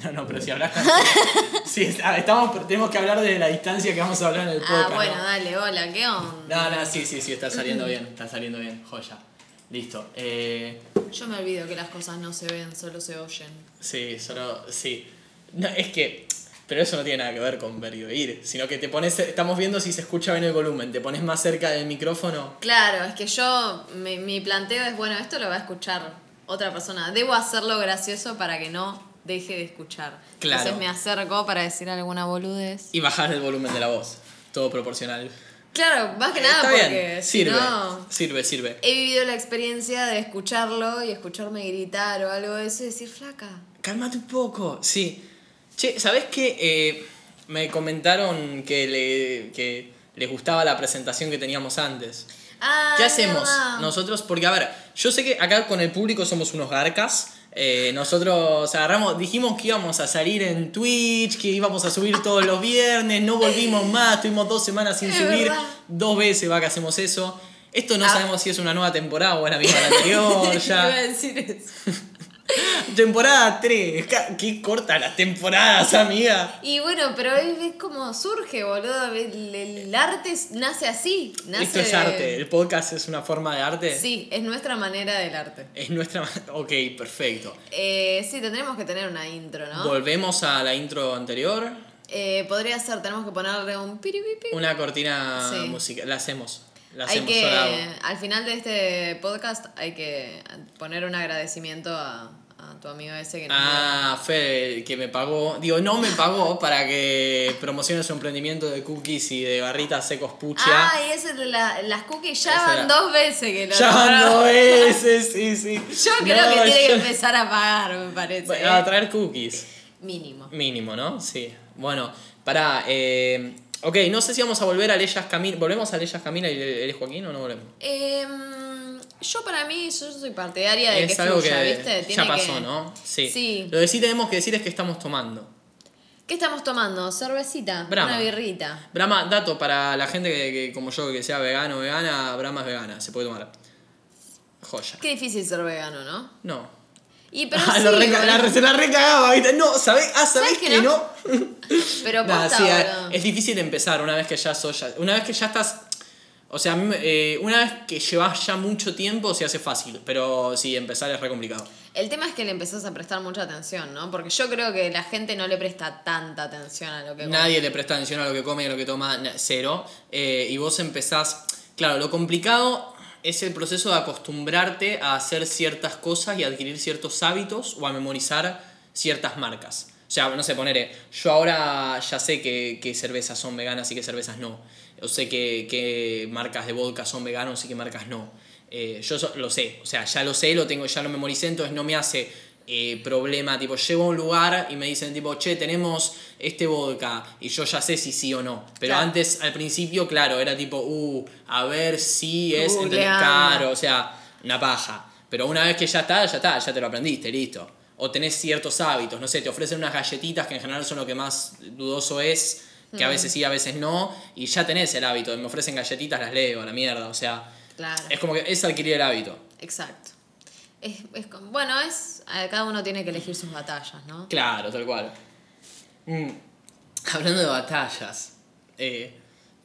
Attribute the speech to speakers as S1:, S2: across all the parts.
S1: No, no, pero si hablas tan- Sí, está- estamos, tenemos que hablar de la distancia que vamos a hablar en el podcast.
S2: Ah, bueno,
S1: ¿no?
S2: dale, hola, ¿qué onda?
S1: No, no, sí, sí, sí, está saliendo bien, está saliendo bien, joya. Listo. Eh,
S2: Yo me olvido que las cosas no se ven, solo se oyen.
S1: sí, solo, sí. No, es que, pero eso no tiene nada que ver con ver y oír, sino que te pones, estamos viendo si se escucha bien el volumen, te pones más cerca del micrófono.
S2: Claro, es que yo, mi, mi planteo es, bueno, esto lo va a escuchar otra persona. Debo hacerlo gracioso para que no deje de escuchar.
S1: Claro.
S2: Entonces me acerco para decir alguna boludez.
S1: Y bajar el volumen de la voz, todo proporcional.
S2: Claro, más que
S1: Eh,
S2: nada porque
S1: bien,
S2: si
S1: sirve,
S2: no...
S1: sirve, sirve.
S2: He vivido la experiencia de escucharlo y escucharme gritar o algo de eso y decir, flaca.
S1: Cálmate un poco, sí. Che, ¿sabés qué? Eh, me comentaron que, le, que les gustaba la presentación que teníamos antes.
S2: Ah,
S1: ¿Qué hacemos nosotros? Porque, a ver, yo sé que acá con el público somos unos garcas. Eh, nosotros agarramos, dijimos que íbamos a salir en Twitch, que íbamos a subir todos los viernes, no volvimos más, tuvimos dos semanas sin
S2: Es
S1: subir,
S2: verdad.
S1: dos veces va que hacemos eso. Esto no
S2: Ah.
S1: sabemos si es una nueva temporada o es la misma la anterior,
S2: Iba a
S1: ya.
S2: decir eso.
S1: Temporada 3, qué corta las temporadas, amiga.
S2: Y bueno, pero es, es como surge, boludo. El, el arte nace así. Nace
S1: Esto es
S2: de-
S1: arte, el podcast es una forma de arte.
S2: Sí, es nuestra manera del arte.
S1: Es nuestra... Ok, perfecto.
S2: Eh, sí, tendremos que tener una intro, ¿no?
S1: Volvemos a la intro anterior.
S2: Eh, podría ser, tenemos que ponerle un piripipi.
S1: Una cortina
S2: Sí.
S1: musical. La hacemos. La
S2: Hay
S1: hacemos,
S2: que, al final de este podcast, hay que poner un agradecimiento a, a tu amigo ese que nos
S1: Ah, Fede, que me pagó. Digo, no me pagó para que promocione su emprendimiento de cookies y de barritas secos pucha.
S2: Ah, y ese de la- las cookies ya van dos veces que lo
S1: ya van dos veces, sí, sí.
S2: Yo creo
S1: No,
S2: que tiene que empezar a pagar, me parece.
S1: Bueno,
S2: ¿eh?
S1: A traer cookies.
S2: Mínimo.
S1: Mínimo, ¿no? Sí. Bueno, pará. Eh, ok, no sé si vamos a volver a Leyas Camila. ¿Volvemos a Leyas Camila y eres Joaquín o no volvemos?
S2: Em, yo para mí, yo soy partidaria de
S1: es
S2: que
S1: algo
S2: fluya,
S1: que
S2: ¿viste?
S1: ya
S2: Tiene
S1: pasó,
S2: que-
S1: ¿no? Sí.
S2: Sí.
S1: Lo que sí tenemos que decir es que estamos tomando.
S2: ¿Qué estamos tomando? ¿Cervecita?
S1: Brahma.
S2: Una birrita.
S1: Brahma, dato para la gente que, que como yo que sea vegano o vegana, Brahma es vegana, se puede tomar. Joya.
S2: Qué difícil ser vegano, ¿no?
S1: No.
S2: Y pero
S1: Ah,
S2: sí,
S1: lo
S2: boludo.
S1: la, se la recagaba, ¿viste? No, ¿sabés? Ah, ¿sabés
S2: ¿Sabes que
S1: que no?
S2: no? Pero
S1: Nah,
S2: posta,
S1: sí, eh,
S2: boludo.
S1: es difícil empezar una vez que ya sos ya- Una vez que ya estás. O sea, eh, una vez que llevas ya mucho tiempo se hace fácil, pero sí, empezar es re complicado.
S2: El tema es que le empezás a prestar mucha atención, ¿no? Porque yo creo que la gente no le presta tanta atención a lo que come.
S1: Nadie le presta atención a lo que come y a lo que toma, cero. Eh, y vos empezás. Claro, lo complicado es el proceso de acostumbrarte a hacer ciertas cosas y adquirir ciertos hábitos o a memorizar ciertas marcas. O sea, no sé, poner, yo ahora ya sé que, que cervezas son veganas y que cervezas no. O sé que, que marcas de vodka son veganos y que marcas no. Eh, yo lo sé, o sea, ya lo sé, lo tengo, ya lo memoricé, entonces no me hace eh, problema, tipo, llego a un lugar y me dicen, tipo, che, tenemos este vodka, y yo ya sé si sí o no. Pero
S2: Claro.
S1: antes, al principio, claro, era tipo, uh, a ver si es.
S2: Googleando.
S1: Claro, o sea, una paja. Pero una vez que ya está, ya está, ya te lo aprendiste, listo. O tenés ciertos hábitos, no sé, te ofrecen unas galletitas que en general son lo que más dudoso es, que a veces sí, a veces no, y ya tenés el hábito, me ofrecen galletitas, las leo, a la mierda, o sea,
S2: Claro.
S1: es como que es adquirir el hábito.
S2: Exacto. Es, es bueno, es. Cada uno tiene que elegir sus batallas, ¿no?
S1: Claro, tal cual. Mm, Hablando de batallas, eh,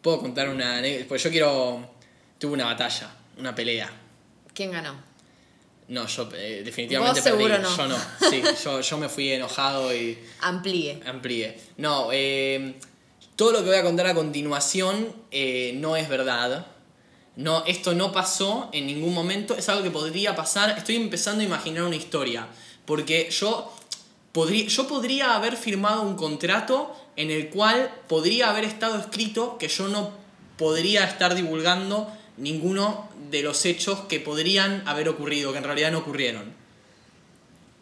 S1: puedo contar una pues yo quiero, tuve una batalla, una pelea.
S2: ¿Quién ganó?
S1: No, yo eh, definitivamente
S2: Vos
S1: perdí.
S2: no.
S1: Yo no, sí, yo, yo me fui enojado y
S2: Amplíe.
S1: amplié. No, eh, todo lo que voy a contar a continuación eh, no es verdad. No, esto no pasó en ningún momento, es algo que podría pasar. Estoy empezando a imaginar una historia, porque yo podría, yo podría haber firmado un contrato en el cual podría haber estado escrito que yo no podría estar divulgando ninguno de los hechos que podrían haber ocurrido, que en realidad no ocurrieron.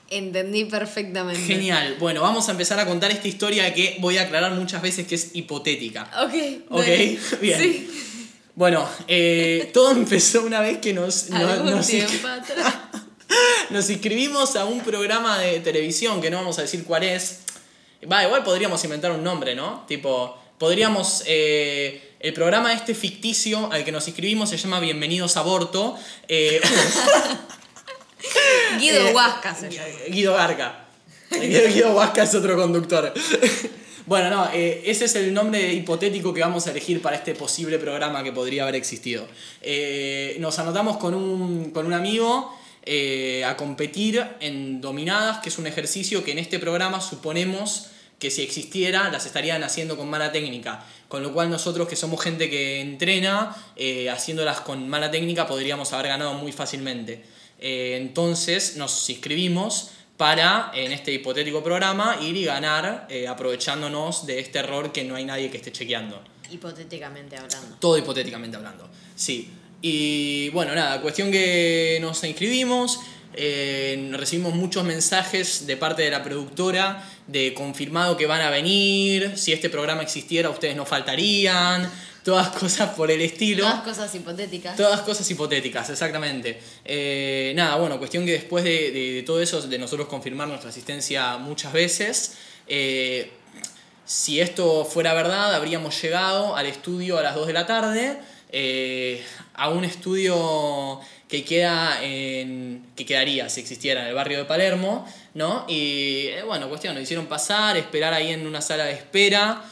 S2: Entendí perfectamente.
S1: Genial. Bueno, vamos a empezar a contar esta historia que voy a aclarar muchas veces que es hipotética.
S2: Ok.
S1: Ok,
S2: dale.
S1: bien.
S2: Sí.
S1: Bueno, eh, todo empezó una vez que nos, no-
S2: Algún
S1: nos,
S2: tiempo atrás.
S1: nos inscribimos a un programa de televisión que no vamos a decir cuál es. Va, igual podríamos inventar un nombre, ¿no? Tipo, podríamos... eh, el programa este ficticio al que nos inscribimos se llama Bienvenidos a Aborto. eh,
S2: Guido
S1: eh,
S2: Huasca se llama.
S1: Guido Garca. Guido Huasca es otro conductor. Bueno, no, eh, ese es el nombre hipotético que vamos a elegir para este posible programa que podría haber existido. Eh, nos anotamos con un, con un amigo eh, a competir en dominadas, que es un ejercicio que en este programa suponemos que si existiera las estarían haciendo con mala técnica. Con lo cual nosotros que somos gente que entrena, haciéndolas con mala técnica podríamos haber ganado muy fácilmente. Entonces nos inscribimos para, en este hipotético programa, ir y ganar eh, aprovechándonos de este error que no hay nadie que esté chequeando.
S2: Hipotéticamente hablando.
S1: Todo hipotéticamente hablando, sí. Y bueno, nada, cuestión que nos inscribimos, eh, recibimos muchos mensajes de parte de la productora de confirmado que van a venir, si este programa existiera ustedes no faltarían, todas cosas por el estilo.
S2: Todas cosas hipotéticas.
S1: Todas cosas hipotéticas, exactamente. Eh, nada, bueno, cuestión que después de, todo eso, de nosotros confirmar nuestra asistencia muchas veces, eh, si esto fuera verdad, habríamos llegado al estudio a las 2 de la tarde, eh, a un estudio que queda en, que quedaría si existiera en el barrio de Palermo, ¿no? Y bueno, cuestión, nos hicieron pasar, esperar ahí en una sala de espera.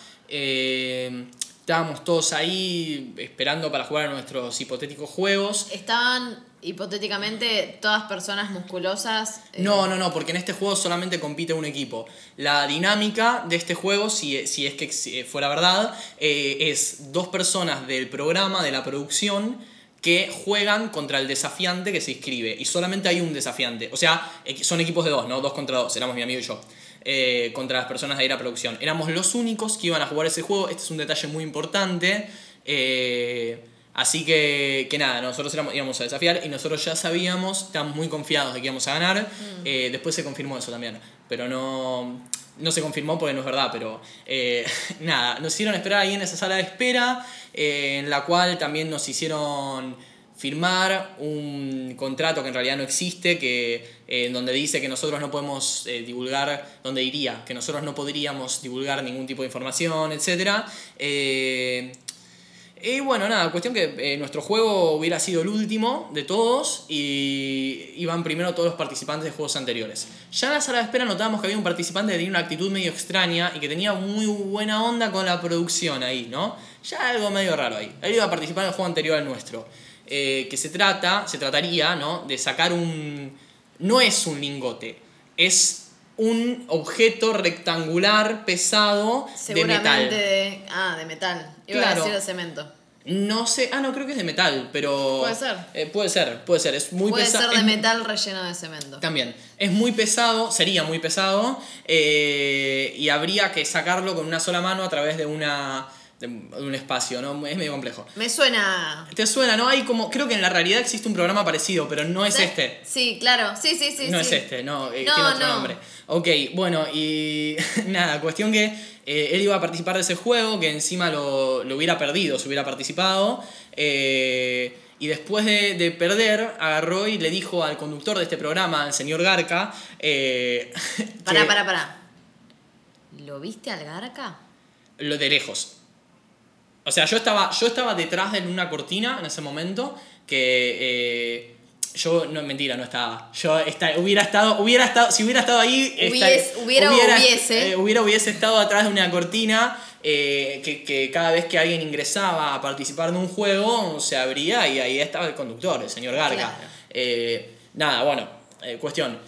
S1: Estábamos todos ahí esperando para jugar a nuestros hipotéticos juegos.
S2: Estaban hipotéticamente todas personas musculosas.
S1: Eh, no, no, no, porque en este juego solamente compite un equipo. La dinámica de este juego, si, si es que fuera verdad, eh, es dos personas del programa, de la producción, que juegan contra el desafiante que se inscribe. Y solamente hay un desafiante. O sea, son equipos de dos, ¿no? Dos contra dos. Éramos mi amigo y yo. Eh, contra las personas de ir a producción. Éramos los únicos que iban a jugar ese juego, este es un detalle muy importante. Eh, así que, que nada, nosotros íbamos a desafiar y nosotros ya sabíamos, estábamos muy confiados de que íbamos a ganar. Mm. Eh, después se confirmó eso también, pero no, no se confirmó porque no es verdad, pero nada, nos hicieron esperar ahí en esa sala de espera, en la cual también nos hicieron firmar un contrato que en realidad no existe, que, eh, donde dice que nosotros no podemos eh, divulgar, donde iría, que nosotros no podríamos divulgar ningún tipo de información, etc. Eh, y bueno, nada, cuestión que nuestro juego hubiera sido el último de todos y iban primero todos los participantes de juegos anteriores. Ya en la sala de espera notábamos que había un participante que tenía una actitud medio extraña y que tenía muy buena onda con la producción ahí, ¿no? Ya algo medio raro ahí. Él iba a participar en el juego anterior al nuestro. Eh, que se trata, se trataría, ¿no? De sacar un... No es un lingote, es un objeto rectangular pesado de metal.
S2: De, ah, de metal. Iba claro. a decir de cemento.
S1: No sé, ah, no, creo que es de metal, pero...
S2: Puede ser.
S1: Eh, puede ser, puede ser, es muy pesado.
S2: Puede ser de metal relleno de cemento.
S1: También, es muy pesado, sería muy pesado, eh, y habría que sacarlo con una sola mano a través de una de un espacio, ¿no? Es medio complejo.
S2: Me suena.
S1: ¿Te suena? No hay como. Creo que en la realidad existe un programa parecido, pero no es este.
S2: Sí, claro. Sí, sí, sí.
S1: No es este, no. Eh, tiene otro nombre. Ok, bueno, y nada, cuestión que eh, él iba a participar de ese juego, que encima lo, lo hubiera perdido si hubiera participado. Eh, y después de, de, perder, agarró y le dijo al conductor de este programa, al señor Garca. Eh,
S2: pará, pará, pará. ¿Lo viste al Garca?
S1: Lo de lejos. O sea, yo estaba, yo estaba detrás de una cortina en ese momento que eh, yo, no, mentira, no estaba. Yo hubiera estado, hubiera estado, si hubiera estado ahí,
S2: hubiera, hubiese.
S1: Eh, hubiera, hubiese estado atrás de una cortina eh, que, que, cada vez que alguien ingresaba a participar de un juego se abría y ahí estaba el conductor, el señor Garga. nada, bueno, cuestión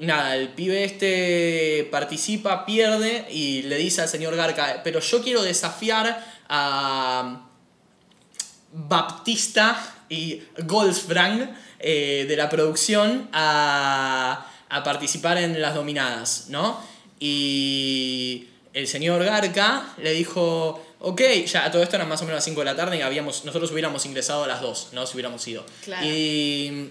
S1: nada, el pibe este participa, pierde y le dice al señor Garca, pero yo quiero desafiar a Baptista y Goldfrang eh, de la producción a, a participar en las dominadas, ¿no? Y el señor Garca le dijo, ok, ya todo esto era más o menos a las 5 de la tarde y habíamos, nosotros hubiéramos ingresado a las 2, ¿no? Si hubiéramos ido. Y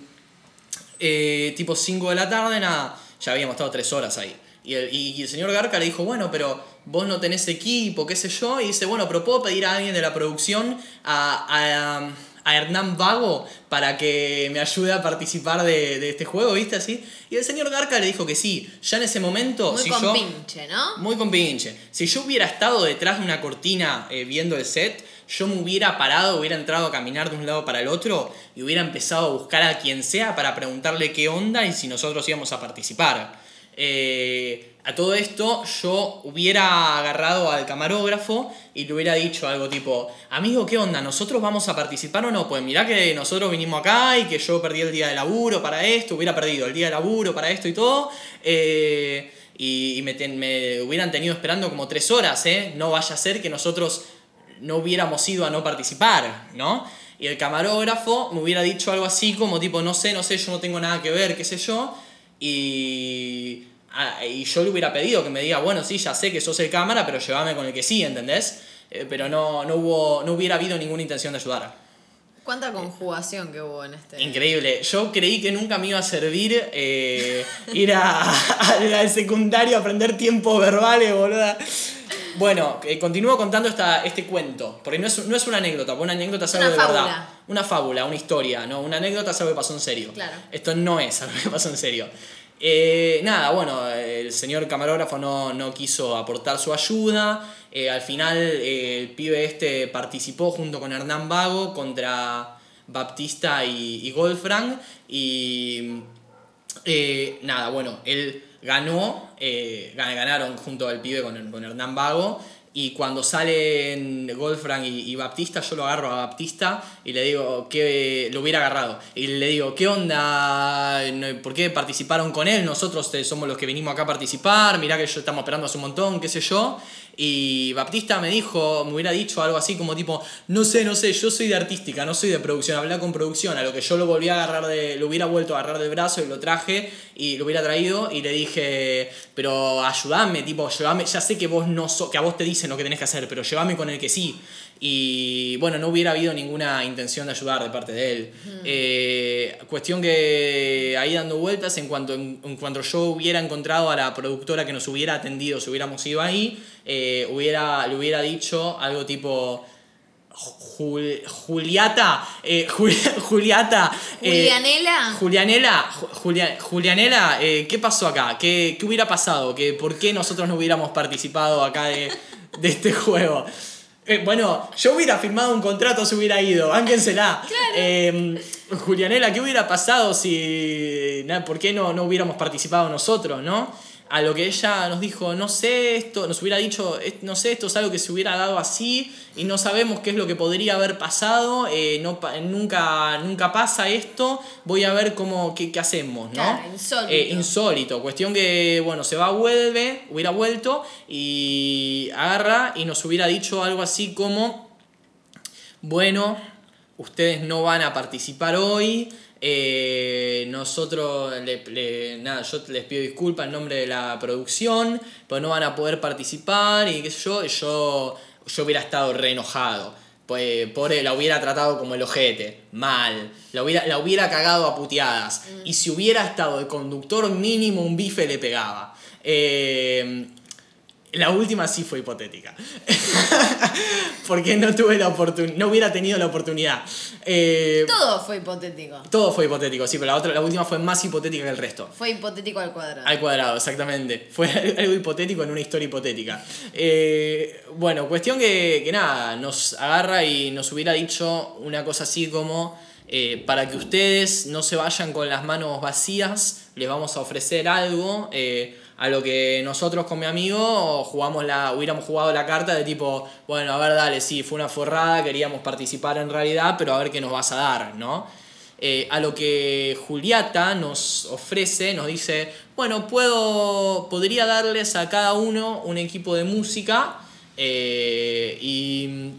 S1: eh, tipo 5 de la tarde, nada, ya habíamos estado 3 horas ahí. Y el, y el, señor Garca le dijo, bueno, pero vos no tenés equipo, qué sé yo. Y dice, bueno, pero puedo pedir a alguien de la producción, a, a, a Hernán Vago, para que me ayude a participar de, de, este juego, ¿viste? Así. Y el señor Garca le dijo que sí. Ya en ese momento...
S2: Muy
S1: si
S2: con pinche, ¿no?
S1: Muy con pinche. Si yo hubiera estado detrás de una cortina eh, viendo el set, yo me hubiera parado, hubiera entrado a caminar de un lado para el otro y hubiera empezado a buscar a quien sea para preguntarle qué onda y si nosotros íbamos a participar. Eh, a todo esto yo hubiera agarrado al camarógrafo y le hubiera dicho algo tipo, amigo, ¿qué onda? ¿Nosotros vamos a participar o no? Pues mirá que nosotros vinimos acá y que yo perdí el día de laburo para esto, hubiera perdido el día de laburo para esto y todo. Eh, y, me, me, hubieran tenido esperando como tres horas, ¿eh? No vaya a ser que nosotros no hubiéramos ido a no participar, ¿no? Y el camarógrafo me hubiera dicho algo así como tipo, no sé, no sé, yo no tengo nada que ver, qué sé yo. Y y yo le hubiera pedido que me diga, bueno, sí, ya sé que sos el cámara, pero llévame con el que sí, ¿entendés? Eh, pero no, no, hubo, no hubiera habido ninguna intención de ayudar.
S2: ¿Cuánta conjugación que hubo en este?
S1: Increíble. Yo creí que nunca me iba a servir eh, ir al secundario a aprender tiempos verbales, boluda. Bueno, eh, continúo contando esta, este cuento, porque no es, no es una anécdota, porque una anécdota es algo de verdad. Una fábula, una historia, ¿no? Una anécdota es algo que pasó en serio.
S2: Claro.
S1: Esto no es algo que pasó en serio. Eh, nada, bueno, el señor camarógrafo no, quiso aportar su ayuda. Eh, al final el pibe este participó junto con Hernán Vago contra Baptista y, y Goldfrank. Y nada, bueno, él ganó, ganaron junto al pibe con, con Hernán Vago. Y cuando salen Goldfrank y, Baptista, yo lo agarro a Baptista y le digo que lo hubiera agarrado. Y le digo, ¿qué onda? ¿Por qué participaron con él? Nosotros eh, somos los que vinimos acá a participar, mirá que yo estamos esperando hace un montón, qué sé yo. Y Baptista me dijo, me hubiera dicho algo así como tipo, no sé, no sé, yo soy de artística, no soy de producción, habla con producción, a lo que yo lo volví a agarrar de, lo hubiera vuelto a agarrar del brazo y lo traje y lo hubiera traído y le dije, pero ayúdame, tipo, llévame, ya sé que vos no so, que a vos te dicen lo que tenés que hacer, pero llévame con el que sí. Y bueno, no hubiera habido ninguna intención de ayudar de parte de él. Eh, cuestión que ahí dando vueltas, en cuanto, en, cuanto yo hubiera encontrado a la productora que nos hubiera atendido, si hubiéramos ido ahí, eh, hubiera, le hubiera dicho algo tipo... Juliata, eh, Juliata,
S2: Julianela,
S1: Julianela, Julianela, ¿qué pasó acá? ¿Qué, ¿Qué, hubiera pasado? ¿Qué, ¿Por qué nosotros no hubiéramos participado acá de, de este juego? Eh, bueno, yo hubiera firmado un contrato si hubiera ido, ánquensela. Eh, Julianela, ¿qué hubiera pasado si. ¿Por qué no, no hubiéramos participado nosotros, no? A lo que ella nos dijo, no sé esto, nos hubiera dicho, no sé, esto es algo que se hubiera dado así y no sabemos qué es lo que podría haber pasado, eh, no, nunca, nunca pasa esto, voy a ver cómo, qué, hacemos, ¿no?
S2: insólito.
S1: Eh, insólito, cuestión que, bueno, se va, vuelve, hubiera vuelto y agarra y nos hubiera dicho algo así como, bueno, ustedes no van a participar hoy, eh, nosotros, nada, yo les pido disculpas en nombre de la producción, pero no van a poder participar y qué sé yo, yo, yo hubiera estado re enojado. Pues pobre, la hubiera tratado como el ojete, mal, la hubiera, la hubiera cagado a puteadas. Mm. Y si hubiera estado de conductor mínimo, un bife le pegaba. Eh, la última sí fue hipotética. Porque no tuve la oportunidad, no hubiera tenido la oportunidad.
S2: Eh, todo fue hipotético.
S1: Todo fue hipotético, sí, pero la, otra, la última fue más hipotética que el resto.
S2: Fue hipotético al cuadrado.
S1: Al cuadrado, exactamente. Fue algo hipotético en una historia hipotética. Eh, bueno, cuestión que, que, nada, nos agarra y nos hubiera dicho una cosa así como, eh, para que ustedes no se vayan con las manos vacías, les vamos a ofrecer algo. A lo que nosotros con mi amigo jugamos la, hubiéramos jugado la carta de tipo, bueno, a ver, dale, sí, fue una forrada, queríamos participar en realidad, pero a ver qué nos vas a dar, ¿no? Eh, a lo que Juliata nos ofrece, nos dice, bueno, puedo, podría darles a cada uno un equipo de música eh, y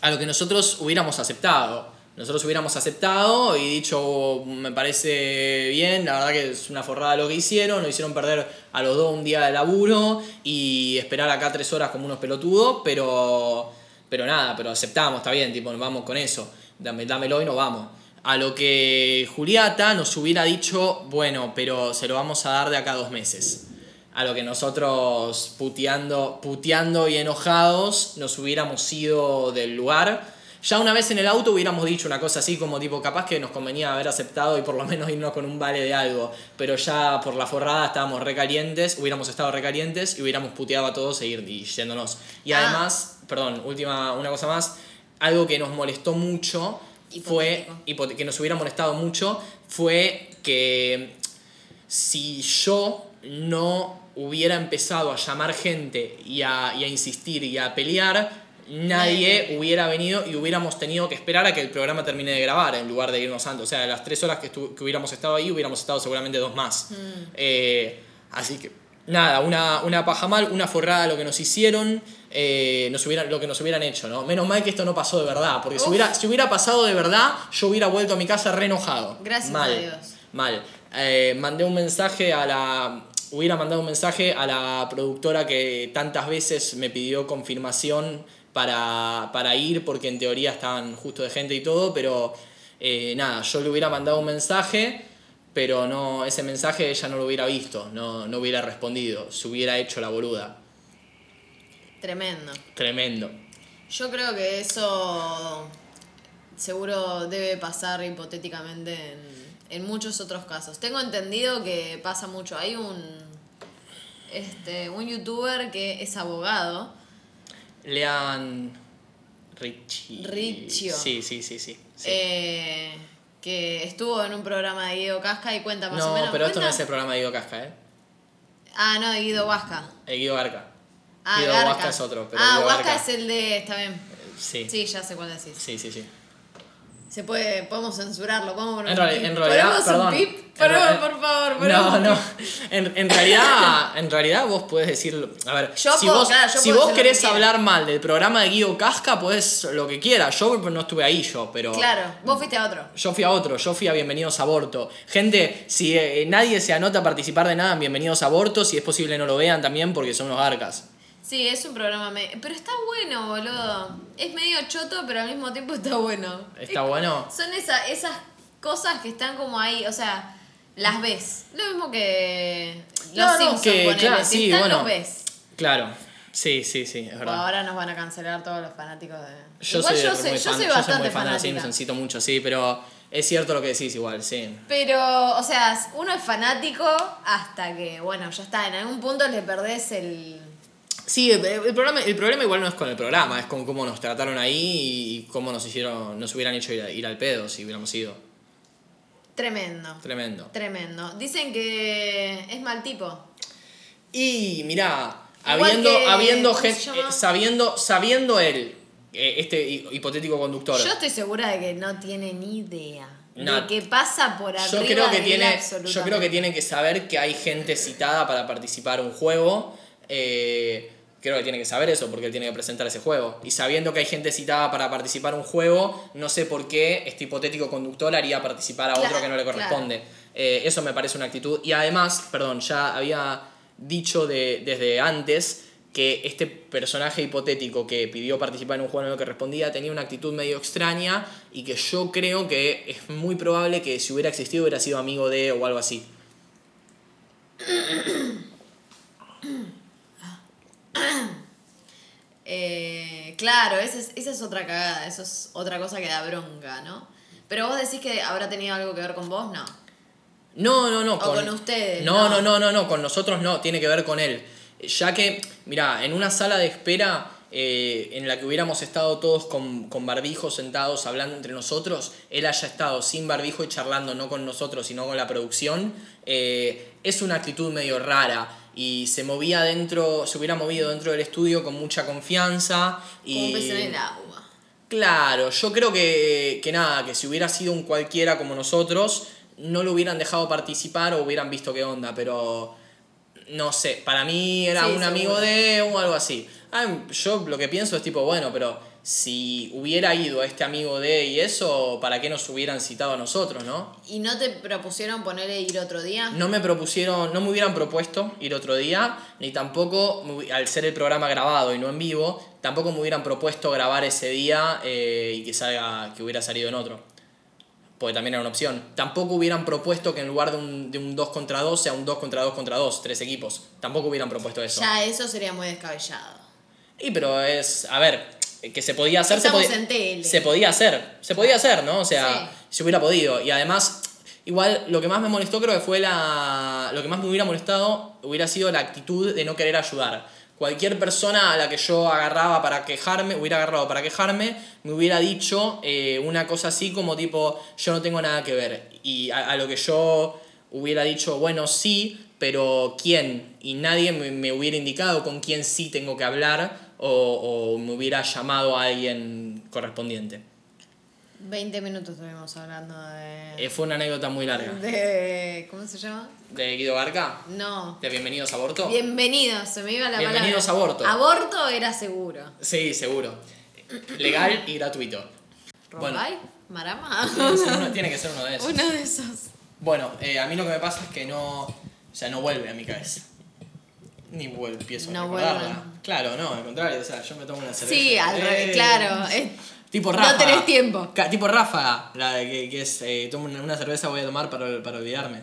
S1: a lo que nosotros hubiéramos aceptado nosotros hubiéramos aceptado y dicho, me parece bien, la verdad que es una forrada lo que hicieron, nos hicieron perder a los dos un día de laburo y esperar acá tres horas como unos pelotudos, pero, pero nada, pero aceptamos, está bien, tipo, vamos con eso, Dame, dámelo y nos vamos. A lo que Juliata nos hubiera dicho, bueno, pero se lo vamos a dar de acá dos meses. A lo que nosotros puteando, puteando y enojados nos hubiéramos ido del lugar ya una vez en el auto hubiéramos dicho una cosa así como tipo, capaz que nos convenía haber aceptado y por lo menos irnos con un vale de algo, pero ya por la forrada estábamos recalientes, hubiéramos estado recalientes y hubiéramos puteado a todos e ir yéndonos. Y ah. además, perdón, última, una cosa más, algo que nos molestó mucho fue, que nos hubiera molestado mucho, fue que si yo no hubiera empezado a llamar gente y a, y a insistir y a pelear, nadie hubiera venido y hubiéramos tenido que esperar a que el programa termine de grabar en lugar de irnos antes. O sea, de las tres horas que, que hubiéramos estado ahí, hubiéramos estado seguramente dos más. Eh, así que, nada, una, una paja mal, una forrada lo que nos hicieron, eh, nos hubieran, lo que nos hubieran hecho, ¿no? Menos mal que esto no pasó de verdad, porque si hubiera, si hubiera pasado de verdad, yo hubiera vuelto a mi casa re enojado.
S2: Gracias
S1: mal,
S2: a Dios.
S1: Mal. Eh, mandé un mensaje a la. Hubiera mandado un mensaje a la productora que tantas veces me pidió confirmación para, para ir, porque en teoría estaban justo de gente y todo, pero eh, nada, yo le hubiera mandado un mensaje, pero no, ese mensaje ella no lo hubiera visto, no, no hubiera respondido, se hubiera hecho la boluda.
S2: Tremendo.
S1: Tremendo.
S2: Yo creo que eso seguro debe pasar hipotéticamente en, en muchos otros casos. Tengo entendido que pasa mucho. Hay un este un youtuber que es abogado.
S1: Lean Richie.
S2: Riccio.
S1: Sí, sí, sí, sí. sí.
S2: eh, que estuvo en un programa de Guido Casca y cuenta más o
S1: no,
S2: menos.
S1: pero esto no es el programa de Guido Casca, ¿eh?
S2: Ah, no, de Guido Huasca.
S1: El Guido Garca.
S2: Ah,
S1: Guido
S2: Garca.
S1: Huasca es otro, pero
S2: ah,
S1: Guido
S2: Huasca
S1: Garca-
S2: es el de. Está bien.
S1: Sí.
S2: Sí, ya sé cuál decís.
S1: Sí, sí, sí.
S2: Se puede, podemos censurarlo, podemos
S1: En,
S2: pip.
S1: en realidad,
S2: ¿Ponemos
S1: perdón.
S2: un pip?
S1: En
S2: Ponemos,
S1: real-
S2: por favor,
S1: No,
S2: ponemos
S1: no. En, en realidad, en realidad vos podés decir, a ver,
S2: Yo
S1: si
S2: puedo,
S1: vos,
S2: claro, yo
S1: si vos querés hablar mal del programa de Guido Casca, podés lo que quieras. Yo no estuve ahí yo, pero
S2: Claro, vos fuiste a otro.
S1: yo fui a otro, yo fui a Bienvenidos a Aborto. Gente, si eh, nadie se anota a participar de nada en Bienvenidos a Aborto, si es posible no lo vean también porque son unos garcas.
S2: Sí, es un programa. me- Pero está bueno, boludo. Es medio choto, pero al mismo tiempo está bueno.
S1: ¿Está
S2: Es-
S1: bueno?
S2: Son esa- esas cosas que están como ahí, o sea, las ves. Lo mismo que los
S1: No, no,
S2: Simpsons,
S1: que,
S2: ponele.
S1: claro,
S2: si
S1: sí,
S2: están,
S1: bueno.
S2: los ves.
S1: Claro, sí, sí, sí, es verdad.
S2: ahora nos van a cancelar todos los fanáticos de...
S1: Yo
S2: Igual
S1: soy,
S2: yo soy, yo
S1: fan,
S2: soy
S1: yo
S2: bastante
S1: muy fan de
S2: fanática.
S1: Simpsons, cito mucho, sí, pero es cierto lo que decís igual, sí.
S2: Pero, o sea, uno es fanático hasta que, bueno, ya está, en algún punto le perdés el...
S1: Sí, el, el problema, el problema igual no es con el programa, es con cómo nos trataron ahí y cómo nos hicieron, nos hubieran hecho ir, ir al pedo si hubiéramos ido.
S2: Tremendo.
S1: Tremendo.
S2: Tremendo. Dicen que es mal tipo.
S1: Y mirá, habiendo,
S2: que-
S1: habiendo
S2: ¿cómo se
S1: gen-
S2: llama?
S1: eh, sabiendo, sabiendo él, eh, este hi- hipotético conductor.
S2: Yo estoy segura de que no tiene ni idea
S1: No.
S2: de que pasa por arriba
S1: Yo creo que
S2: de él
S1: tiene, yo creo que tiene que saber que hay gente citada para participar en un juego. eh, creo que tiene que saber eso porque él tiene que presentar ese juego. Y sabiendo que hay gente citada para participar en un juego, no sé por qué este hipotético conductor haría participar a otro que no le corresponde. Eh, eso me parece una actitud. Y además, perdón, ya había dicho de, desde antes que este personaje hipotético que pidió participar en un juego en el que respondía tenía una actitud medio extraña y que yo creo que es muy probable que si hubiera existido hubiera sido amigo de o algo así.
S2: Eh, claro, esa es, esa es otra cagada, eso es otra cosa que da bronca, ¿no? Pero vos decís que habrá tenido algo que ver con vos, ¿no?
S1: No, no, no.
S2: O con ustedes,
S1: No,
S2: no.
S1: no, no, no, no, con nosotros no, tiene que ver con él. Ya que, mira, en una sala de espera eh, en la que hubiéramos estado todos con, con barbijo sentados hablando entre nosotros, él haya estado sin barbijo y charlando no con nosotros, sino con la producción, eh, es una actitud medio rara. Y se movía dentro, se hubiera movido dentro del estudio con mucha confianza. Y...
S2: Como un pez en el agua.
S1: Claro, yo creo que, que nada, que si hubiera sido un cualquiera como nosotros, no lo hubieran dejado participar o hubieran visto qué onda, pero no sé, para mí era
S2: Sí,
S1: un amigo de o algo así. Ah, yo lo que pienso es tipo, bueno, pero si hubiera ido este amigo de y eso, ¿para qué nos hubieran citado a nosotros, no?
S2: ¿Y no te propusieron ponerle ir otro día?
S1: No me propusieron, no me hubieran propuesto ir otro día, ni tampoco, al ser el programa grabado y no en vivo, tampoco me hubieran propuesto grabar ese día eh, y que salga, que hubiera salido en otro. Porque también era una opción. Tampoco hubieran propuesto que en lugar de un, de un 2 contra 2 sea un 2 contra 2 contra 2, tres equipos. Tampoco hubieran propuesto eso.
S2: Ya eso sería muy descabellado.
S1: Y pero es, a ver, que se podía hacer, se podía, se podía hacer, se podía hacer, ¿no? O sea,
S2: Sí.
S1: se hubiera podido. Y además, igual lo que más me molestó creo que fue la, lo que más me hubiera molestado hubiera sido la actitud de no querer ayudar. cualquier persona a la que yo agarraba para quejarme, hubiera agarrado para quejarme, me hubiera dicho eh, una cosa así como tipo, yo no tengo nada que ver. Y a, a lo que yo hubiera dicho, bueno, sí, pero ¿quién? Y nadie me, me hubiera indicado con quién sí tengo que hablar o, o me hubiera llamado a alguien correspondiente.
S2: 20 minutos estuvimos hablando de.
S1: Eh, fue una anécdota muy larga.
S2: de ¿Cómo se llama?
S1: ¿De Guido Garca?
S2: No.
S1: ¿De Bienvenidos a Aborto?
S2: Bienvenidos, se me iba la
S1: Bienvenidos
S2: palabra.
S1: a aborto.
S2: Aborto era seguro.
S1: Sí, seguro. Legal y gratuito. Bueno.
S2: ¿Marama?
S1: Tiene que ser uno, tiene que ser uno de esos.
S2: Uno de esos.
S1: Bueno, eh, a mí lo que me pasa es que no. O sea, no vuelve a mi cabeza. Ni vuelve, empiezo
S2: No
S1: a recordarla. Claro, no, al contrario, o sea, yo me tomo una cerveza.
S2: Sí, al revés,
S1: Eh,
S2: claro. es-
S1: Tipo
S2: No
S1: Ráfaga.
S2: tenés tiempo.
S1: Tipo Ráfaga, la de que, que es, eh, tomo una, cerveza voy a tomar para, para olvidarme.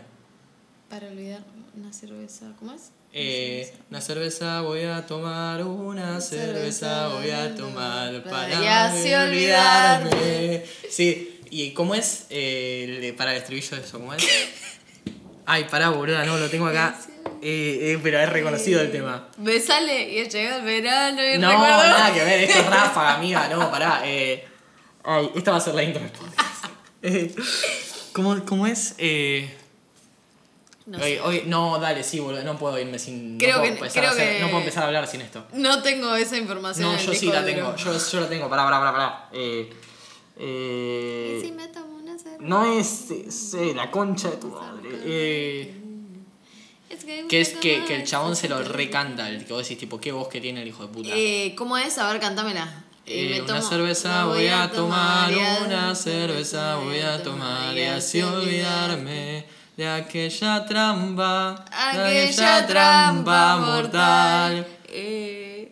S2: Para olvidar una cerveza, ¿cómo es?
S1: Eh, una cerveza voy a tomar, una cerveza voy a tomar para
S2: Y así
S1: olvidarme. Sí, ¿y cómo es? Eh, para el estribillo de eso, ¿cómo es? Ay, pará, boluda, no, lo tengo acá. Eh, eh, pero es reconocido el tema.
S2: Me sale y llega el verano y
S1: No,
S2: recuerdo.
S1: nada que ver, esto es ráfaga, amiga, no, pará. Eh, ay, esta va a ser la intro. Eh, ¿cómo, ¿Cómo es? Eh,
S2: No, sé.
S1: oye, no, dale, sí, boludo, no puedo irme sin.
S2: Creo
S1: no, puedo
S2: que-
S1: empezar
S2: creo
S1: a hacer-
S2: que-
S1: no puedo empezar a hablar sin esto.
S2: No tengo esa información.
S1: No, yo sí la tengo, yo, yo la tengo, pará, pará, pará, pará. Eh, eh,
S2: ¿Y si me tomo una cerveza?
S1: no es, es, eh, la concha de tu madre. Eh,
S2: Es que,
S1: que es que, que el chabón se lo recanta, el que vos decís, tipo, qué voz que tiene el hijo de puta.
S2: Eh, ¿Cómo es? A ver,
S1: Eh,
S2: me
S1: una
S2: tomo-
S1: cerveza voy a tomar, una cerveza voy a tomar y así olvidarme de aquella trampa, de
S2: Aquella trampa mortal. Eh,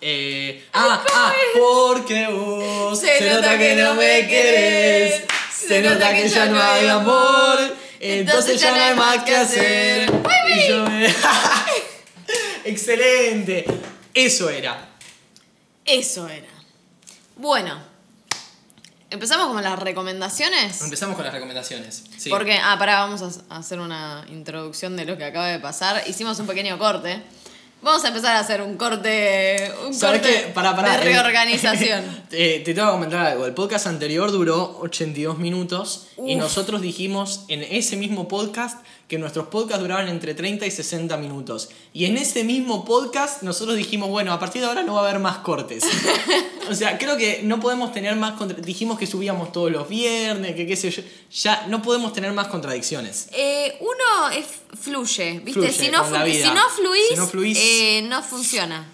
S1: Eh, ah, ah, porque vos
S2: Se
S1: se, nota que no me querés, se nota que ya no hay amor, entonces ya no hay más que hacer. Y yo me- Excelente, eso era.
S2: Eso era. Bueno, empezamos con las recomendaciones.
S1: Empezamos con las recomendaciones. Sí.
S2: Porque, ah, pará, vamos a hacer una introducción de lo que acaba de pasar. Hicimos un pequeño corte. Vamos a empezar a hacer un corte, un
S1: ¿Sabes
S2: corte
S1: qué? Pará, pará,
S2: de
S1: eh,
S2: reorganización.
S1: te, te tengo que comentar algo. El podcast anterior duró 82 minutos y nosotros dijimos en ese mismo podcast que nuestros podcasts duraban entre 30 y 60 minutos. Y en ese mismo podcast nosotros dijimos, bueno, a partir de ahora no va a haber más cortes. o sea, creo que no podemos tener más... contra- Dijimos que subíamos todos los viernes, que qué sé yo. Ya no podemos tener más contradicciones.
S2: Eh, uno es, fluye, ¿viste?
S1: Fluye
S2: si, no flu-
S1: vida.
S2: si no fluís,
S1: Si no fluís-
S2: eh, no funciona.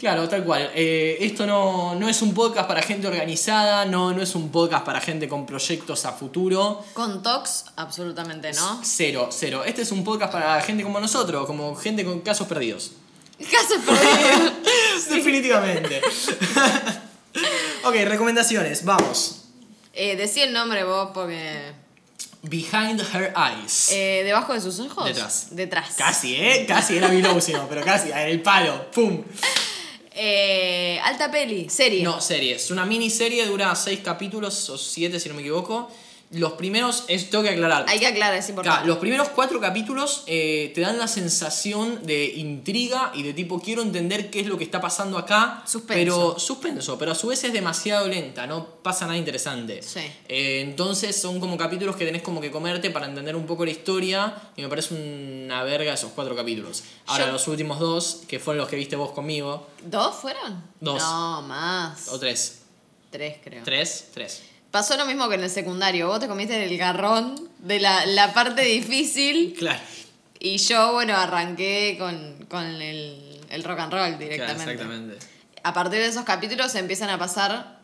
S1: Claro, tal cual. Eh, esto no, no es un podcast para gente organizada, no, no es un podcast para gente con proyectos a futuro.
S2: Con Tox, absolutamente no.
S1: Cero, cero. Este es un podcast para gente como nosotros, como gente con casos perdidos.
S2: Caso perdido.
S1: Definitivamente. ok, recomendaciones, vamos.
S2: eh, decí el nombre vos porque...
S1: Behind Her Eyes.
S2: eh, ¿Debajo de sus ojos?
S1: Detrás.
S2: Detrás.
S1: Casi, ¿eh? Casi era no, pero casi, el palo, ¡pum!
S2: Eh, alta peli, serie.
S1: No, serie. Es una miniserie, dura seis capítulos o siete, si no me equivoco. Los primeros, es, tengo que aclarar.
S2: Hay que aclarar, es importante.
S1: Los primeros cuatro capítulos eh, te dan la sensación de intriga y de tipo quiero entender qué es lo que está pasando acá.
S2: Suspenso.
S1: Pero suspenso, pero a su vez es demasiado lenta, no pasa nada interesante.
S2: Sí.
S1: Eh, entonces son como capítulos que tenés como que comerte para entender un poco la historia y me parece una verga esos cuatro capítulos. Ahora
S2: Yo-
S1: los últimos dos, que fueron los que viste vos conmigo,
S2: ¿Dos fueron?
S1: Dos.
S2: No, más.
S1: o tres.
S2: Tres, creo.
S1: Tres, tres.
S2: Pasó lo mismo que en el secundario. Vos te comiste el garrón de la, la parte difícil
S1: Claro.
S2: y yo, bueno, arranqué con, con el, el rock and roll
S1: Claro,
S2: directamente.
S1: exactamente.
S2: A partir de esos capítulos empiezan a pasar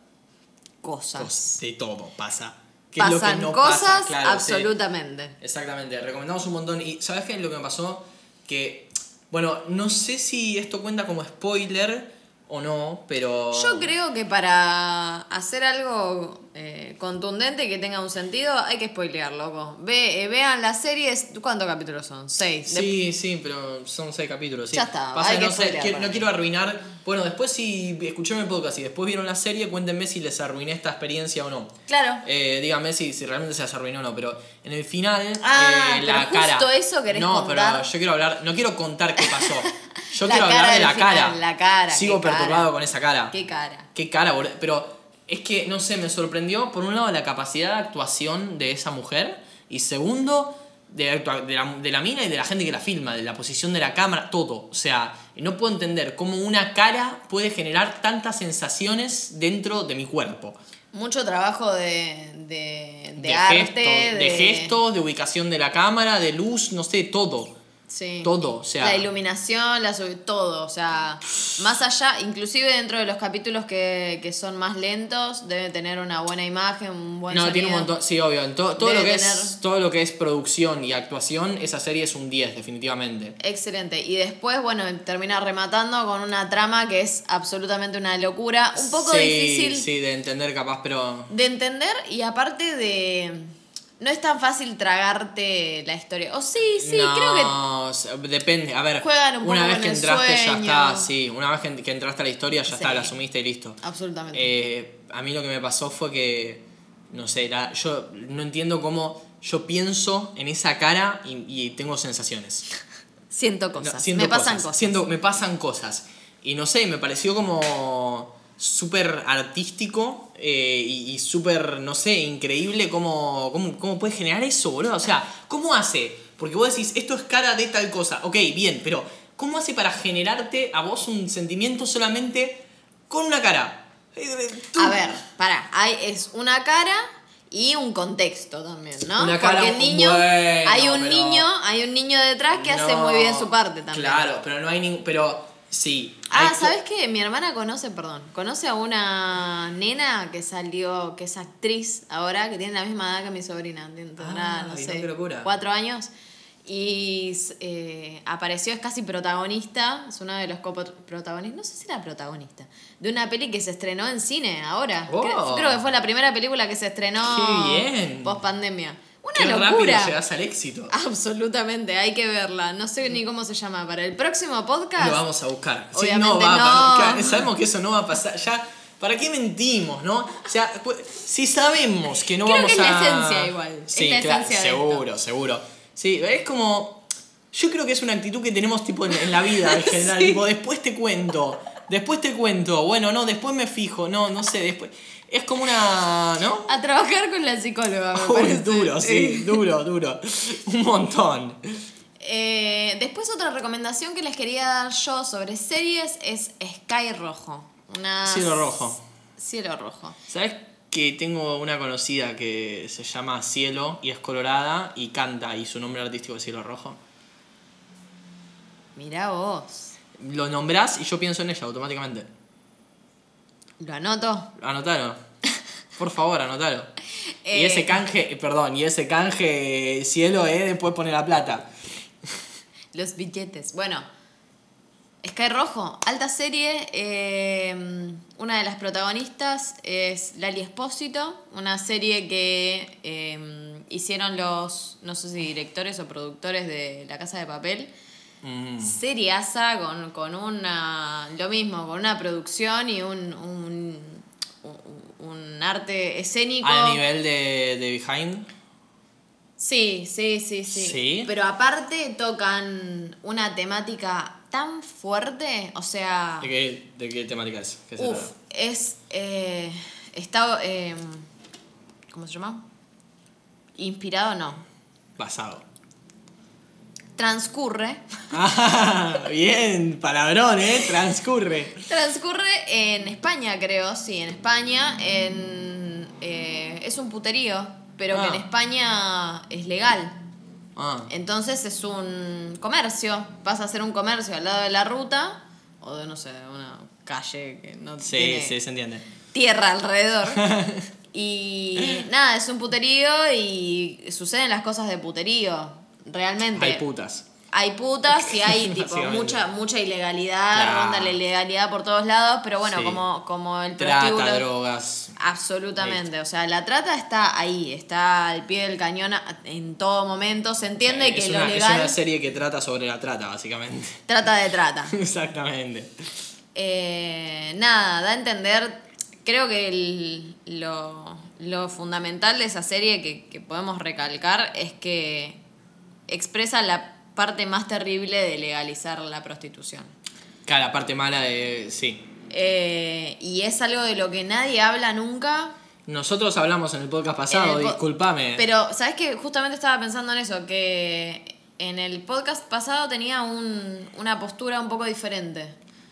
S2: cosas.
S1: Cos- De todo pasa. ¿Qué es lo que
S2: Pasan
S1: no
S2: cosas
S1: pasa? Claro, sí.
S2: absolutamente.
S1: Exactamente, recomendamos un montón. Y ¿sabes qué es lo que me pasó? Que, bueno, no sé si esto cuenta como spoiler o no, pero...
S2: Yo creo que para hacer algo eh, contundente que tenga un sentido, hay que spoilear, loco. Ve, eh, vean las series. ¿Cuántos capítulos son? Seis. De-
S1: Sí, sí, pero son seis capítulos. sí.
S2: Ya está,
S1: Pasa
S2: hay
S1: que
S2: que
S1: no, sé, no quiero arruinar. Bueno, después si escucharon el podcast y después vieron la serie, cuéntenme si les arruiné esta experiencia o no.
S2: Claro.
S1: Eh, díganme si, si realmente se las arruinó o no, pero en el final,
S2: Ah,
S1: la
S2: pero justo
S1: cara.
S2: eso querés
S1: no,
S2: contar.
S1: pero yo quiero hablar, no quiero contar qué pasó. Yo
S2: La
S1: quiero hablar de la
S2: final,
S1: cara.
S2: la cara,
S1: Sigo
S2: cara.
S1: perturbado con esa cara.
S2: Qué cara.
S1: Qué cara, boludo. Pero es que, no sé, me sorprendió, por un lado, la capacidad de actuación de esa mujer. Y segundo, de, la, de la mina y de la gente que la filma, de la posición de la cámara, todo. O sea, no puedo entender cómo una cara puede generar tantas sensaciones dentro de mi cuerpo.
S2: Mucho trabajo de, de, de, arte,
S1: de... gestos, de ubicación de la cámara, de luz, no sé, todo.
S2: Sí.
S1: Todo, o sea-
S2: La iluminación, la todo, o sea, más allá, inclusive dentro de los capítulos que, que son más lentos, debe tener una buena imagen, un buen
S1: No,
S2: sonido.
S1: tiene un montón, sí, obvio. Todo,
S2: Debe
S1: lo que es, todo lo que es producción y actuación, esa serie es un 10, definitivamente.
S2: Excelente. Y después, bueno, termina rematando con una trama que es absolutamente una locura, un poco
S1: sí,
S2: difícil
S1: Sí, de entender capaz, pero...
S2: de entender y aparte de... No es tan fácil tragarte la historia. O sí, sí,
S1: no,
S2: creo que
S1: o sea, depende. A ver,
S2: Juegan un
S1: una
S2: poco
S1: vez que entraste ya está, sí. Una vez que, que entraste a la historia ya está, la asumiste y listo.
S2: Absolutamente.
S1: Eh, a mí lo que me pasó fue que, no sé, la- yo no entiendo cómo yo pienso en esa cara y, y tengo sensaciones.
S2: siento
S1: No,
S2: cosas.
S1: siento
S2: me pasan cosas.
S1: Siento, me pasan cosas. Y no sé, me pareció como súper artístico eh, y, y súper, no sé, increíble cómo, cómo, cómo puede generar eso, boludo. O sea, ¿cómo hace? Porque vos decís, esto es cara de tal cosa. Ok, bien, pero ¿cómo hace para generarte a vos un sentimiento solamente con una cara? Eh, eh, tú-
S2: A ver, para, hay, es una cara y un contexto también, ¿no?
S1: Una cara,
S2: Porque el niño,
S1: bueno,
S2: hay un niño, hay un niño detrás que hace muy bien su parte también.
S1: Claro, pero no hay ningún. Pero sí.
S2: Ah, ¿sabes qué? Mi hermana conoce, perdón, conoce a una nena que salió, que es actriz ahora, que tiene la misma edad que mi sobrina, tendrá,
S1: Ah,
S2: no sé,
S1: qué locura.
S2: cuatro años. Y eh, apareció, es casi protagonista, es uno de los coprotagonistas, no sé si era protagonista, de una peli que se estrenó en cine ahora.
S1: Oh.
S2: Creo, creo que fue la primera película que se estrenó post pandemia. Una
S1: Qué rápido
S2: locura.
S1: llegas al éxito.
S2: Absolutamente, hay que verla. No sé ni cómo se llama. Para el próximo podcast.
S1: Lo vamos a buscar. Sí, no va a pasar. Sabemos que eso no va a pasar. Ya, ¿para qué mentimos, no? O sea, pues, si sabemos que no
S2: Creo
S1: vamos
S2: que es la
S1: a.
S2: esencia igual, es
S1: Sí,
S2: la
S1: claro, seguro, seguro. Sí, es como. Yo creo que es una actitud que tenemos tipo en, en la vida en general. Tipo, después te cuento. Después te cuento. Bueno, no, después me fijo. No, no sé, después. Es como una. ¿No?
S2: A trabajar con la psicóloga, me
S1: Uy,
S2: parece.
S1: duro, sí, duro, duro. Un montón.
S2: Eh, después otra recomendación que les quería dar yo sobre series es Sky Rojo. Una
S1: Cielo Rojo.
S2: Cielo Rojo.
S1: ¿Sabes que tengo una conocida que se llama Cielo y es colorada y canta y su nombre artístico es Cielo Rojo?
S2: Mirá vos.
S1: Lo nombrás y yo pienso en ella automáticamente.
S2: Lo anoto.
S1: Anotalo. Por favor, anotalo. Y ese canje, eh, perdón, y ese canje cielo, eh, después pone la plata.
S2: Los billetes. Bueno, Sky Rojo, alta serie. eh, una de las protagonistas es Lali Espósito, una serie que eh, hicieron los, no sé si directores o productores de La Casa de Papel.
S1: Mm.
S2: Con, con una. Lo mismo, con una producción y un. un, un- arte escénico.
S1: Al nivel de, de Behind.
S2: Sí, sí, sí, sí,
S1: ¿Sí?
S2: Pero aparte tocan una temática tan fuerte, o sea,
S1: ¿De qué, de qué temática es? ¿Qué
S2: uf,
S1: trata?
S2: es eh, está eh, ¿cómo se llama? Inspirado no.
S1: Basado.
S2: Transcurre.
S1: Ah, bien, palabrón, ¿eh? Transcurre.
S2: Transcurre en España, creo, sí, en España, en eh, es un puterío, pero que
S1: Ah.
S2: en España es legal.
S1: Ah,
S2: Entonces es un comercio, pasa a ser un comercio al lado de la ruta o de, no sé, una calle que no
S1: sí,
S2: tiene
S1: sí, se entiende.
S2: tierra alrededor. y nada, es un puterío y suceden las cosas de puterío, realmente.
S1: Hay putas.
S2: Hay putas y hay tipo mucha mucha ilegalidad,
S1: Claro.
S2: ronda la ilegalidad por todos lados, pero bueno,
S1: Sí.
S2: como, como el prostíbulo...
S1: Trata, drogas.
S2: Absolutamente, o sea, la trata está ahí, está al pie del cañón en todo momento, se entiende que
S1: es,
S2: lo
S1: una, es una serie que trata sobre la trata, básicamente.
S2: trata de trata.
S1: Exactamente.
S2: Eh, nada, da a entender, creo que el- lo, lo fundamental de esa serie que, que podemos recalcar es que expresa la parte más terrible de legalizar la prostitución.
S1: Claro, la parte mala de. Sí.
S2: Eh, y es algo de lo que nadie habla nunca.
S1: Nosotros hablamos en el podcast pasado,
S2: el po-
S1: discúlpame.
S2: Pero, ¿sabes qué? Justamente estaba pensando en eso, que en el podcast pasado tenía un- una postura un poco diferente.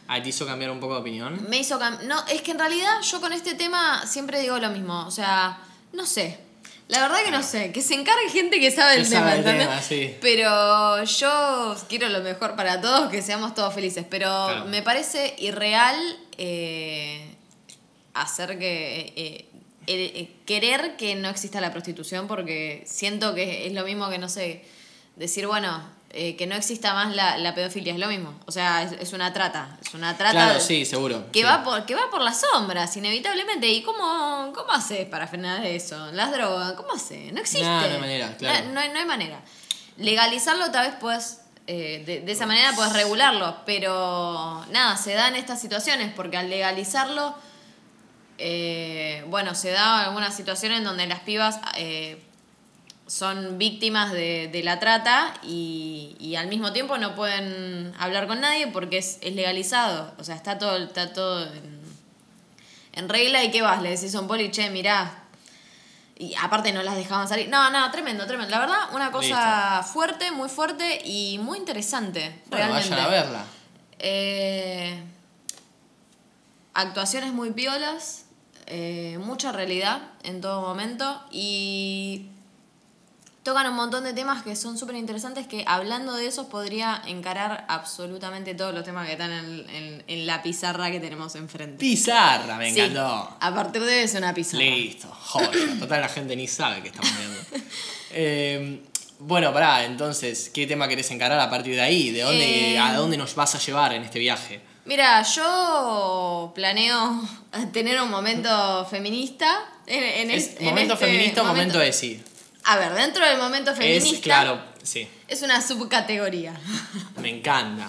S1: Ah, ¿te hizo cambiar un poco de opinión?
S2: Me hizo cam- No, es que en realidad yo con este tema siempre digo lo mismo. O sea, no sé. La verdad que no sé. Que se encargue gente que sabe
S1: Que
S2: el tema,
S1: sabe el tema, sí.
S2: Pero yo quiero lo mejor para todos, que seamos todos felices. Pero
S1: Claro.
S2: me parece irreal eh, hacer que. eh, eh, eh, querer que no exista la prostitución porque siento que es lo mismo que, no sé, decir, bueno, eh, que no exista más la, la pedofilia, es lo mismo. O sea, es, es una trata. Es una trata.
S1: Claro,
S2: de-
S1: sí, seguro.
S2: que
S1: sí.
S2: va por que va por las sombras inevitablemente y cómo cómo haces para frenar eso las drogas cómo haces no existe
S1: No, no hay manera, claro.
S2: no, no hay, no hay manera legalizarlo tal vez puedes eh, de, de esa manera puedes regularlo pero nada se dan estas situaciones porque al legalizarlo eh, bueno se da alguna situación en donde las pibas son víctimas de, de la trata y, y al mismo tiempo no pueden hablar con nadie porque es, es legalizado. O sea, está todo, está todo en, en regla y ¿qué vas? Le decís a un poli, che, mirá. Y aparte no las dejaban salir. No, no, tremendo, tremendo. La verdad, una cosa fuerte, muy fuerte y muy interesante.
S1: Bueno,
S2: realmente.
S1: vayan a verla.
S2: Eh, actuaciones muy piolas, eh, mucha realidad en todo momento y tocan un montón de temas que son súper interesantes que hablando de esos podría encarar absolutamente todos los temas que están en, en- en la pizarra que tenemos enfrente.
S1: Pizarra, me
S2: Sí,
S1: encantó.
S2: a partir de eso una pizarra.
S1: Listo, joya. Total, la gente ni sabe que estamos viendo. Eh, bueno, pará, entonces, ¿qué tema querés encarar a partir de ahí? ¿De dónde,
S2: Eh,
S1: ¿A dónde nos vas a llevar en este viaje?
S2: Mira, yo planeo tener un momento feminista. En, en
S1: ¿Es
S2: es- en
S1: momento
S2: este
S1: feminista o momento ESI?
S2: A ver, dentro del momento feminista
S1: Es, claro, sí,
S2: es una subcategoría.
S1: me encanta.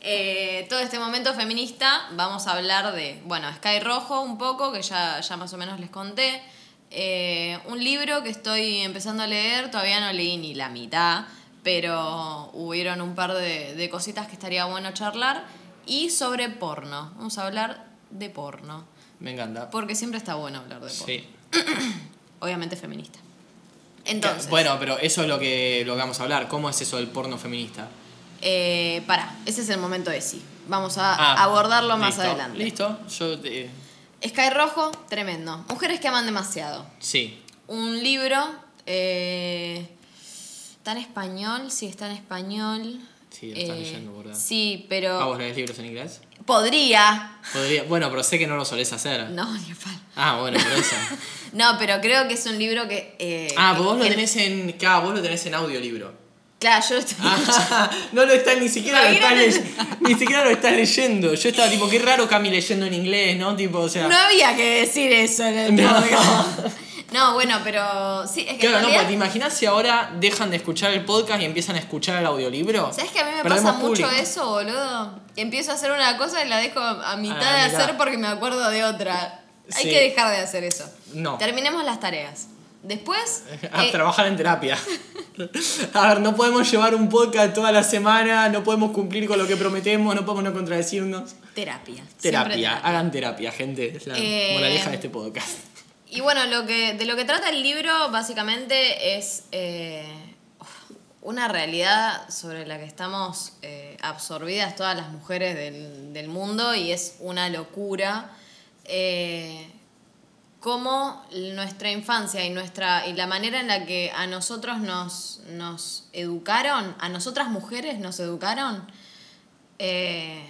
S2: Eh, todo este momento feminista vamos a hablar de, bueno, Sky Rojo un poco, que ya, ya más o menos les conté. Eh, un libro que estoy empezando a leer, todavía no leí ni la mitad, pero hubieron un par de, de cositas que estaría bueno charlar. Y sobre porno, vamos a hablar de porno,
S1: Me encanta.
S2: porque siempre está bueno hablar de porno.
S1: Sí.
S2: Obviamente feminista. Entonces,
S1: Bueno, pero eso es lo que, lo que vamos a hablar. ¿Cómo es eso del porno feminista?
S2: eh, pará, ese es el momento de sí. Vamos a
S1: Ah,
S2: abordarlo más adelante.
S1: Listo, yo. eh,
S2: Sky Rojo, tremendo. Mujeres que aman demasiado.
S1: sí.
S2: Un libro. Eh, ¿Está en español? Sí, está en español.
S1: Sí, lo estás
S2: Eh,
S1: leyendo, ¿verdad?
S2: Sí, pero.
S1: Ah, ¿vos lees libros en inglés?
S2: Podría.
S1: Podría, bueno, pero sé que no lo solés hacer.
S2: No, ni a palo.
S1: Ah, bueno, por eso.
S2: No, pero creo que es un libro que. eh,
S1: Ah, vos lo tenés en. Claro, vos lo tenés en audiolibro.
S2: Claro, yo lo estoy.
S1: Ah, no lo estás, ni siquiera lo
S2: Imagínate.
S1: leyendo. Ni siquiera lo estás leyendo. Yo estaba tipo, qué raro Cami leyendo en inglés, ¿no? Tipo, o sea.
S2: No había que decir eso en el
S1: No.
S2: No, bueno, pero. Sí, es que.
S1: Claro, no, porque te imaginas si ahora dejan de escuchar el podcast y empiezan a escuchar el audiolibro.
S2: ¿Sabes que a mí me
S1: Perdemos
S2: pasa mucho eso, boludo? Empiezo a hacer una cosa y la dejo a mitad
S1: Ah,
S2: de hacer porque me acuerdo de otra. Hay
S1: Sí.
S2: que dejar de hacer eso.
S1: No.
S2: Terminemos las tareas. Después,
S1: A
S2: eh,
S1: trabajar en terapia. A ver, no podemos llevar un podcast toda la semana, no podemos cumplir con lo que prometemos, no podemos no contradecirnos.
S2: terapia.
S1: Terapia, hagan terapia, gente. Es la
S2: Eh,
S1: moraleja de este podcast.
S2: Y bueno, lo que, de lo que trata el libro básicamente es eh, una realidad sobre la que estamos eh, absorbidas todas las mujeres del, del mundo y es una locura. eh, cómo nuestra infancia y, nuestra, y la manera en la que a nosotros nos, nos educaron, a nosotras mujeres nos educaron, eh,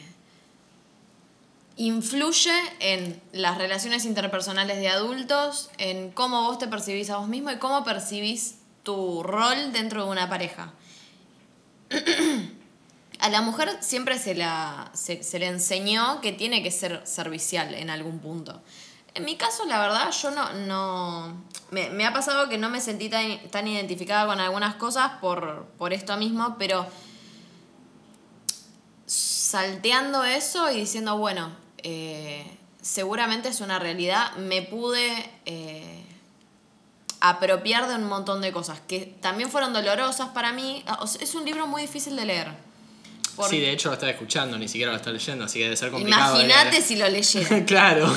S2: influye en las relaciones interpersonales de adultos, en cómo vos te percibís a vos mismo y cómo percibís tu rol dentro de una pareja. A la mujer siempre se, la, se, le enseñó que tiene que ser servicial en algún punto. En mi caso, la verdad, yo no... no me, me ha pasado que no me sentí tan, tan identificada con algunas cosas por, por esto mismo, pero salteando eso y diciendo, bueno, eh, seguramente es una realidad, me pude, eh, apropiar de un montón de cosas que también fueron dolorosas para mí. Sea, es un libro muy difícil de leer. Por-
S1: Sí, de hecho lo estaba escuchando, ni siquiera lo está leyendo, así que debe ser complicado.
S2: Imagínate si lo leyera.
S1: claro.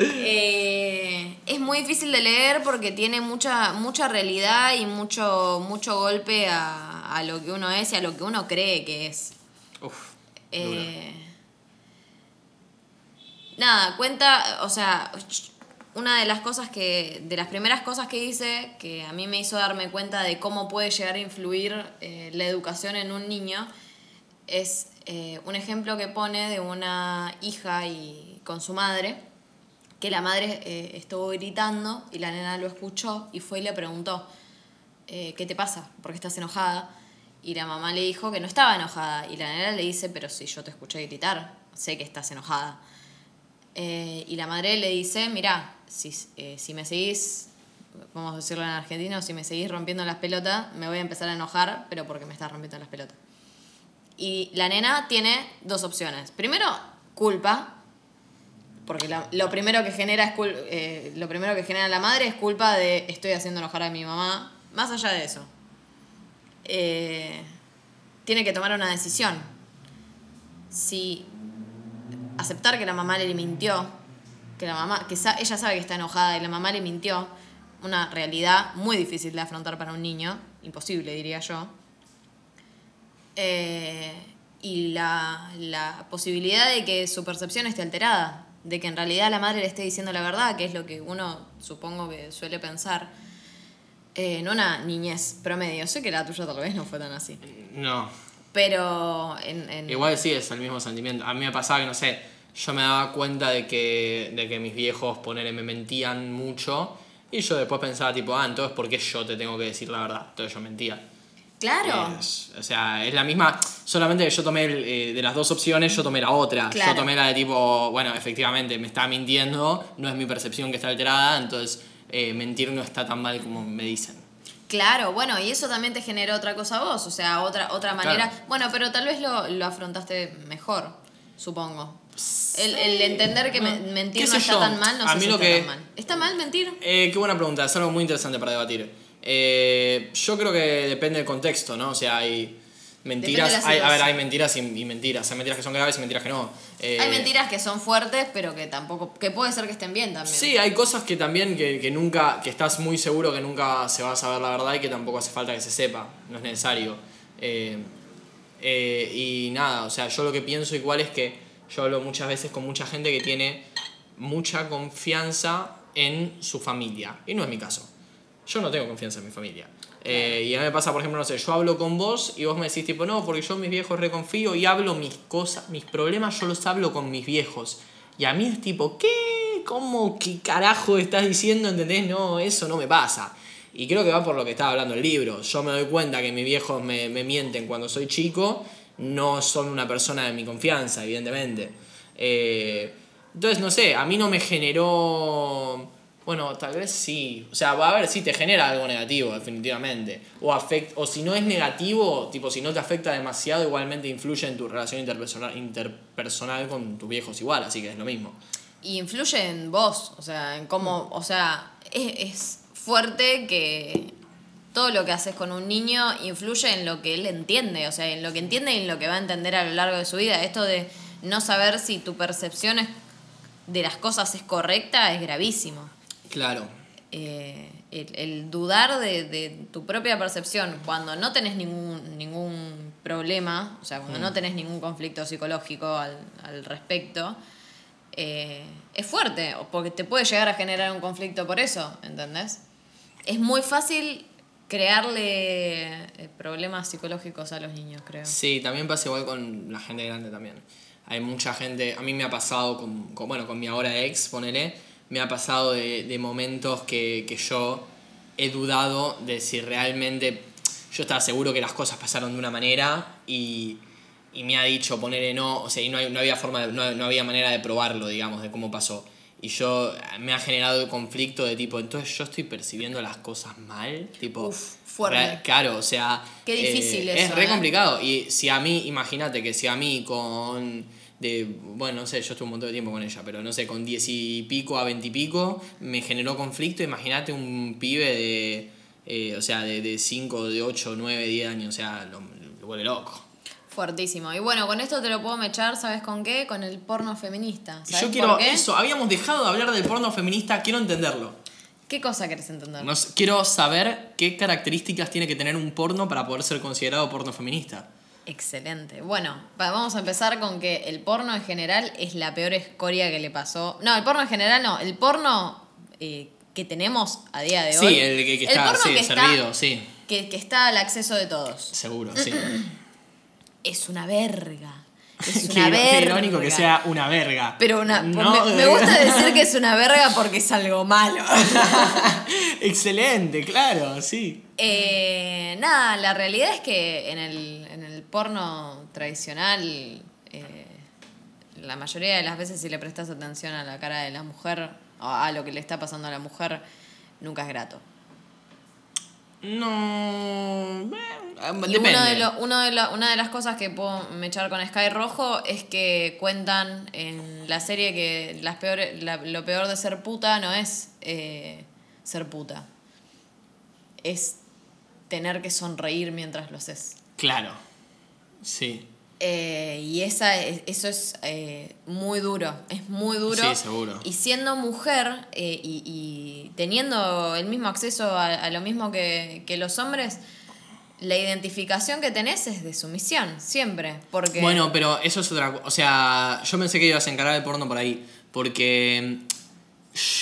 S2: Eh, es muy difícil de leer porque tiene mucha, mucha realidad y mucho, mucho golpe a, a lo que uno es y a lo que uno cree que es.
S1: Uf,
S2: Eh, nada, cuenta, o sea, una de las cosas que, de las primeras cosas que hice, que a mí me hizo darme cuenta de cómo puede llegar a influir eh, la educación en un niño, es eh, un ejemplo que pone de una hija y con su madre, que la madre eh, estuvo gritando y la nena lo escuchó y fue y le preguntó, ¿qué te pasa? ¿Por qué estás enojada? Y la mamá le dijo que no estaba enojada. Y la nena le dice, pero si yo te escuché gritar, sé que estás enojada. Eh, y la madre le dice, mira, si, eh, si me seguís, vamos a decirlo en argentino, si me seguís rompiendo las pelotas, me voy a empezar a enojar, pero porque me estás rompiendo las pelotas. Y la nena tiene dos opciones. Primero, culpa, porque la- lo primero que genera es cul- eh, lo primero que genera la madre es culpa de estoy haciendo enojar a mi mamá. Más allá de eso, eh, tiene que tomar una decisión. Si aceptar que la mamá le mintió, que la mamá, que sa- ella sabe que está enojada y la mamá le mintió, una realidad muy difícil de afrontar para un niño, imposible diría yo. Eh, y la, la posibilidad de que su percepción esté alterada, de que en realidad la madre le esté diciendo la verdad, que es lo que uno supongo que suele pensar eh, en una niñez promedio. Sé que la tuya tal vez no fue tan así.
S1: no.
S2: Pero en, en-
S1: Igual sí es el mismo sentimiento. A mí me pasaba que, no sé, yo me daba cuenta de que, de que mis viejos, ponele, me mentían mucho. Y yo después pensaba, tipo, ah, entonces, ¿por qué yo te tengo que decir la verdad? Entonces yo mentía.
S2: Claro.
S1: Es- o sea, es la misma. Solamente que yo tomé el, eh, de las dos opciones, yo tomé la otra.
S2: Claro.
S1: Yo tomé la de tipo, bueno, efectivamente, me está mintiendo, no es mi percepción que está alterada, entonces eh, mentir no está tan mal como me dicen.
S2: Claro, bueno, y eso también te generó otra cosa a vos, o sea, otra, otra manera.
S1: Claro.
S2: Bueno, pero tal vez lo, lo afrontaste mejor, supongo. El, el entender que me- mentir
S1: ¿Qué
S2: no está
S1: yo?
S2: tan mal, no
S1: A
S2: sé
S1: mí
S2: si
S1: lo
S2: está
S1: que-
S2: tan mal. ¿Está mal mentir?
S1: Eh, qué buena pregunta, es algo muy interesante para debatir. Eh, yo creo que depende del contexto, ¿no? O sea, hay mentiras,
S2: de
S1: hay, a ver, hay mentiras y, y mentiras. Hay mentiras que son graves y mentiras que no. Eh,
S2: Hay mentiras que son fuertes, pero que tampoco, que puede ser que estén bien también.
S1: Sí, hay cosas que también que, que nunca, que estás muy seguro que nunca se va a saber la verdad y que tampoco hace falta que se sepa, no es necesario. Eh, eh, y nada, o sea, yo lo que pienso igual es que yo hablo muchas veces con mucha gente que tiene mucha confianza en su familia. Y no es mi caso. Yo no tengo confianza en mi familia. Eh, y a mí me pasa, por ejemplo, no sé, yo hablo con vos y vos me decís tipo, no, porque yo mis viejos reconfío y hablo mis cosas, mis problemas, yo los hablo con mis viejos. Y a mí es tipo, ¿qué? ¿Cómo? ¿Qué carajo estás diciendo? ¿Entendés? No, eso no me pasa. Y creo que va por lo que estaba hablando el libro. Yo me doy cuenta que mis viejos me, me mienten cuando soy chico, no son una persona de mi confianza, evidentemente. Eh, entonces, no sé, a mí no me generó... Bueno, tal vez sí. O sea, va a ver si te genera algo negativo, definitivamente. O, afect, o si no es negativo, tipo, si no te afecta demasiado, igualmente influye en tu relación interpersonal, interpersonal con tus viejos igual, así que es lo mismo.
S2: Y influye en vos, o sea, en cómo, o sea, es, es fuerte que todo lo que haces con un niño influye en lo que él entiende, o sea, en lo que entiende y en lo que va a entender a lo largo de su vida. Esto de no saber si tu percepción es- de las cosas es correcta es gravísimo.
S1: Claro.
S2: Eh, el, el dudar de, de tu propia percepción cuando no tenés ningún, ningún problema, o sea, cuando no tenés ningún conflicto psicológico al, al respecto, eh, es fuerte, o porque te puede llegar a generar un conflicto por eso, ¿entendés? Es muy fácil crearle eh, problemas psicológicos a los niños, creo.
S1: Sí, también pasa igual con la gente grande también. Hay mucha gente, a mí me ha pasado con, con- bueno, con mi ahora ex, ponele, me ha pasado de, de momentos que, que yo he dudado de si realmente, yo estaba seguro que las cosas pasaron de una manera y, y me ha dicho ponerle no, o sea, y no, hay- no había forma, de- no, no había manera de probarlo, digamos, de cómo pasó. Y yo, me ha generado el conflicto de tipo, entonces yo estoy percibiendo las cosas mal, tipo...
S2: Uf, fuerte.
S1: Claro, o sea...
S2: Qué difícil
S1: eh,
S2: eso,
S1: Es re
S2: ¿eh?
S1: complicado. Y si a mí, imagínate que si a mí con de, bueno, no sé, yo estuve un montón de tiempo con ella, pero no sé, con diez y pico a veinte y pico, me generó conflicto. Imagínate un pibe de, eh, o sea, de 5, de 8, 9, 10 años, o sea, lo, lo vuelve loco.
S2: Fuertísimo. Y bueno, con esto te lo puedo mechar, ¿sabes con qué? Con el porno feminista. ¿Sabes
S1: Yo
S2: por
S1: quiero
S2: qué?
S1: eso, habíamos dejado de hablar del porno feminista, quiero entenderlo.
S2: ¿Qué cosa querés entender?
S1: No sé, quiero saber qué características tiene que tener un porno para poder ser considerado porno feminista.
S2: Excelente. Bueno, va- vamos a empezar con que el porno en general es la peor escoria que le pasó. No, el porno en general no. El porno eh, que tenemos a día de
S1: Sí,
S2: hoy.
S1: el que, que está
S2: porno
S1: sí,
S2: que está-
S1: servido, sí,
S2: que, que está al acceso de todos.
S1: seguro, sí.
S2: Es una verga. Es
S1: Qué
S2: una
S1: qué
S2: verga.
S1: irónico que sea una verga.
S2: Pero una,
S1: No,
S2: me, me gusta decir que es una verga porque es algo malo.
S1: Excelente, claro, sí.
S2: Eh, nada, la realidad es que en el, en el porno tradicional, eh, la mayoría de las veces si le prestas atención a la cara de la mujer, o a lo que le está pasando a la mujer, nunca es grato.
S1: No. eh,
S2: Y uno de lo- uno de la- una de las cosas que puedo mechar con Sky Rojo es que cuentan en la serie que las peores, la- lo peor de ser puta no es eh, ser puta. Es tener que sonreír mientras lo haces.
S1: Claro. Sí.
S2: Eh, y esa es- eso es eh, muy duro, es muy duro.
S1: Sí, seguro.
S2: Y siendo mujer eh, y, y teniendo el mismo acceso a, a lo mismo que, que los hombres, la identificación que tenés es de sumisión, siempre. Porque
S1: Bueno, pero eso es otra cosa. O sea, yo pensé que ibas a encarar el porno por ahí. Porque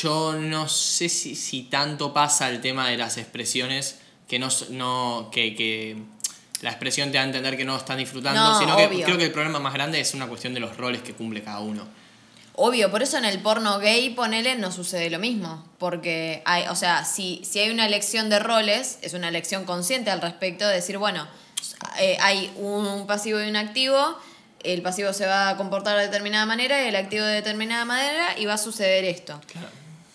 S1: yo no sé si, si tanto pasa el tema de las expresiones que no, no que, que la expresión te da a entender que no están disfrutando,
S2: No,
S1: sino que creo que el problema más grande es una cuestión de los roles que cumple cada uno.
S2: Obvio, por eso en el porno gay, ponele, no sucede lo mismo. Porque hay, o sea, si, si hay una elección de roles, es una elección consciente al respecto de decir, bueno, eh, hay un pasivo y un activo, el pasivo se va a comportar de determinada manera y el activo de determinada manera y va a suceder esto.
S1: Claro.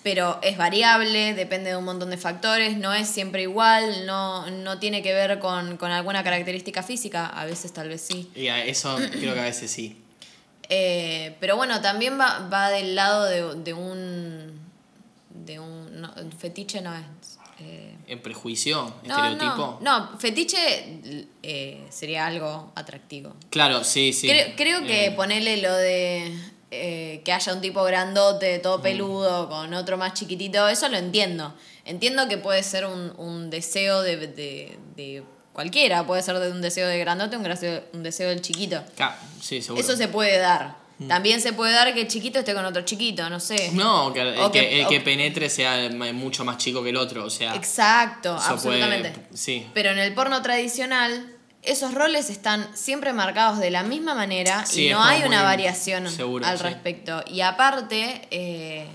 S2: Pero es variable, depende de un montón de factores, no es siempre igual, no, no tiene que ver con, con alguna característica física, a veces tal vez sí.
S1: Y a eso creo que a veces sí.
S2: Eh, pero bueno, también va, va del lado de, de un. de un. no, fetiche no es. eh,
S1: ¿El prejuicio?
S2: no,
S1: ¿Estereotipo?
S2: no, no, fetiche eh, sería algo atractivo.
S1: Claro, sí, sí.
S2: Creo, creo que
S1: Eh,
S2: ponerle lo de eh, que haya un tipo grandote, todo peludo, con otro más chiquitito, eso lo entiendo. Entiendo que puede ser un, un deseo de, de, de cualquiera, puede ser de un deseo de grandote, un, deseo, un deseo del chiquito.
S1: sí, seguro.
S2: Eso se puede dar.
S1: Mm.
S2: También se puede dar que el chiquito esté con otro chiquito, no sé.
S1: No, que el, que,
S2: que-
S1: el
S2: o-
S1: que penetre sea mucho más chico que el otro, o sea.
S2: Exacto,
S1: puede-
S2: absolutamente.
S1: sí.
S2: Pero en el porno tradicional, esos roles están siempre marcados de la misma manera
S1: Sí,
S2: y no hay una variación
S1: seguro,
S2: al
S1: sí.
S2: respecto. Y aparte, eh,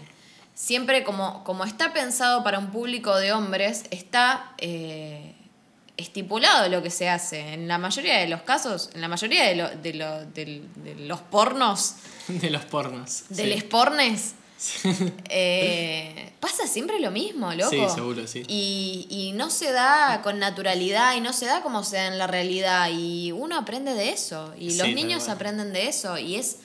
S2: siempre como, como está pensado para un público de hombres, está eh, estipulado lo que se hace. En la mayoría de los casos, en la mayoría de, lo- de, lo- de los pornos,
S1: De los pornos.
S2: de
S1: sí.
S2: los pornes, eh, pasa siempre lo mismo, loco.
S1: Sí, seguro, sí.
S2: Y, y no se da con naturalidad y no se da como se da en la realidad. Y uno aprende de eso. Y los niños aprenden de eso. Y es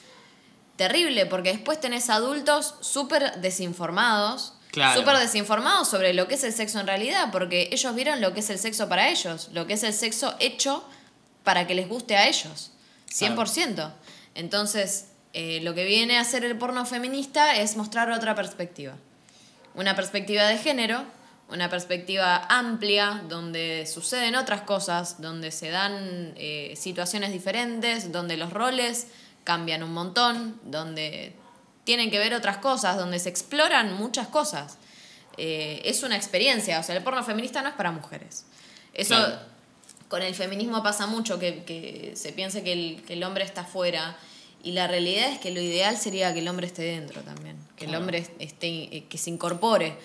S2: terrible porque después tenés adultos súper desinformados.
S1: Claro.
S2: Súper desinformados sobre lo que es el sexo en realidad, porque ellos vieron lo que es el sexo para ellos, lo que es el sexo hecho para que les guste a ellos, 100%. Entonces, eh, lo que viene a hacer el porno feminista es mostrar otra perspectiva. Una perspectiva de género, una perspectiva amplia, donde suceden otras cosas, donde se dan eh, situaciones diferentes, donde los roles cambian un montón, donde tienen que ver otras cosas, donde se exploran muchas cosas. Eh, es una experiencia, o sea, el porno feminista no es para mujeres. Eso
S1: Claro.
S2: con el feminismo pasa mucho, que, que se piense que el, que el hombre está afuera. Y la realidad es que lo ideal sería que el hombre esté dentro también, que el hombre esté, eh, que se incorpore.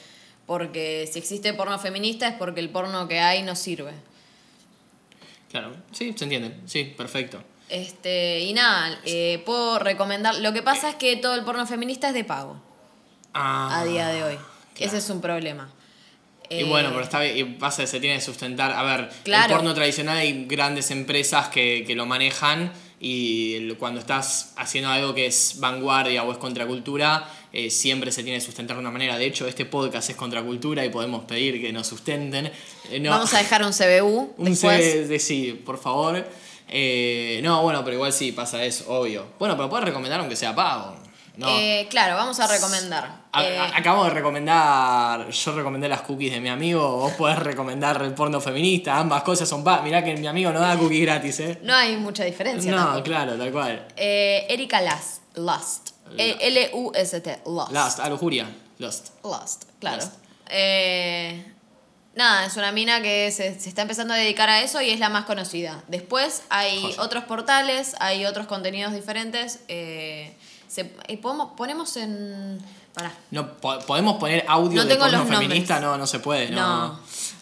S2: Porque si existe porno feminista es porque el porno que hay no sirve.
S1: Claro, sí, se entiende. Sí, perfecto.
S2: Este, y nada, eh, puedo recomendar. Lo que pasa es que todo el porno feminista es de pago
S1: Ah,
S2: a día de hoy.
S1: claro.
S2: Ese es un problema.
S1: Y
S2: Eh,
S1: bueno, pero está bien, y pasa, se tiene que sustentar. A ver,
S2: Claro.
S1: el porno tradicional hay grandes empresas que, que lo manejan y cuando estás haciendo algo que es vanguardia o es contracultura, eh, siempre se tiene que sustentar de una manera. De hecho, este podcast es contracultura y podemos pedir que nos sustenten. Eh, no-
S2: Vamos a dejar un CBU
S1: un
S2: después.
S1: Sí, por favor. Eh, no, bueno, pero igual sí pasa eso, obvio. Bueno, pero puedes recomendar aunque sea pago. No.
S2: Eh, claro, vamos a recomendar.
S1: A-
S2: Eh,
S1: a- acabo de recomendar, yo recomendé las cookies de mi amigo, vos podés recomendar el porno feminista, ambas cosas son pa. Mirá que mi amigo no da cookies gratis, ¿eh?
S2: no hay mucha diferencia.
S1: No,
S2: tampoco.
S1: claro, tal cual.
S2: Eh, Erika Lust. Lust. Eh, L-U-S-T. Lust.
S1: Lust, a lujuria. Lust.
S2: Lust, claro.
S1: Lust.
S2: Eh, nada, es una mina que se, se está empezando a dedicar a eso y es la más conocida. Después hay otros portales, hay otros contenidos diferentes. eh, se, podemos, ponemos en... Pará.
S1: No, po- ¿Podemos poner audio
S2: No
S1: de porno feminista? No, no se puede, no.
S2: No.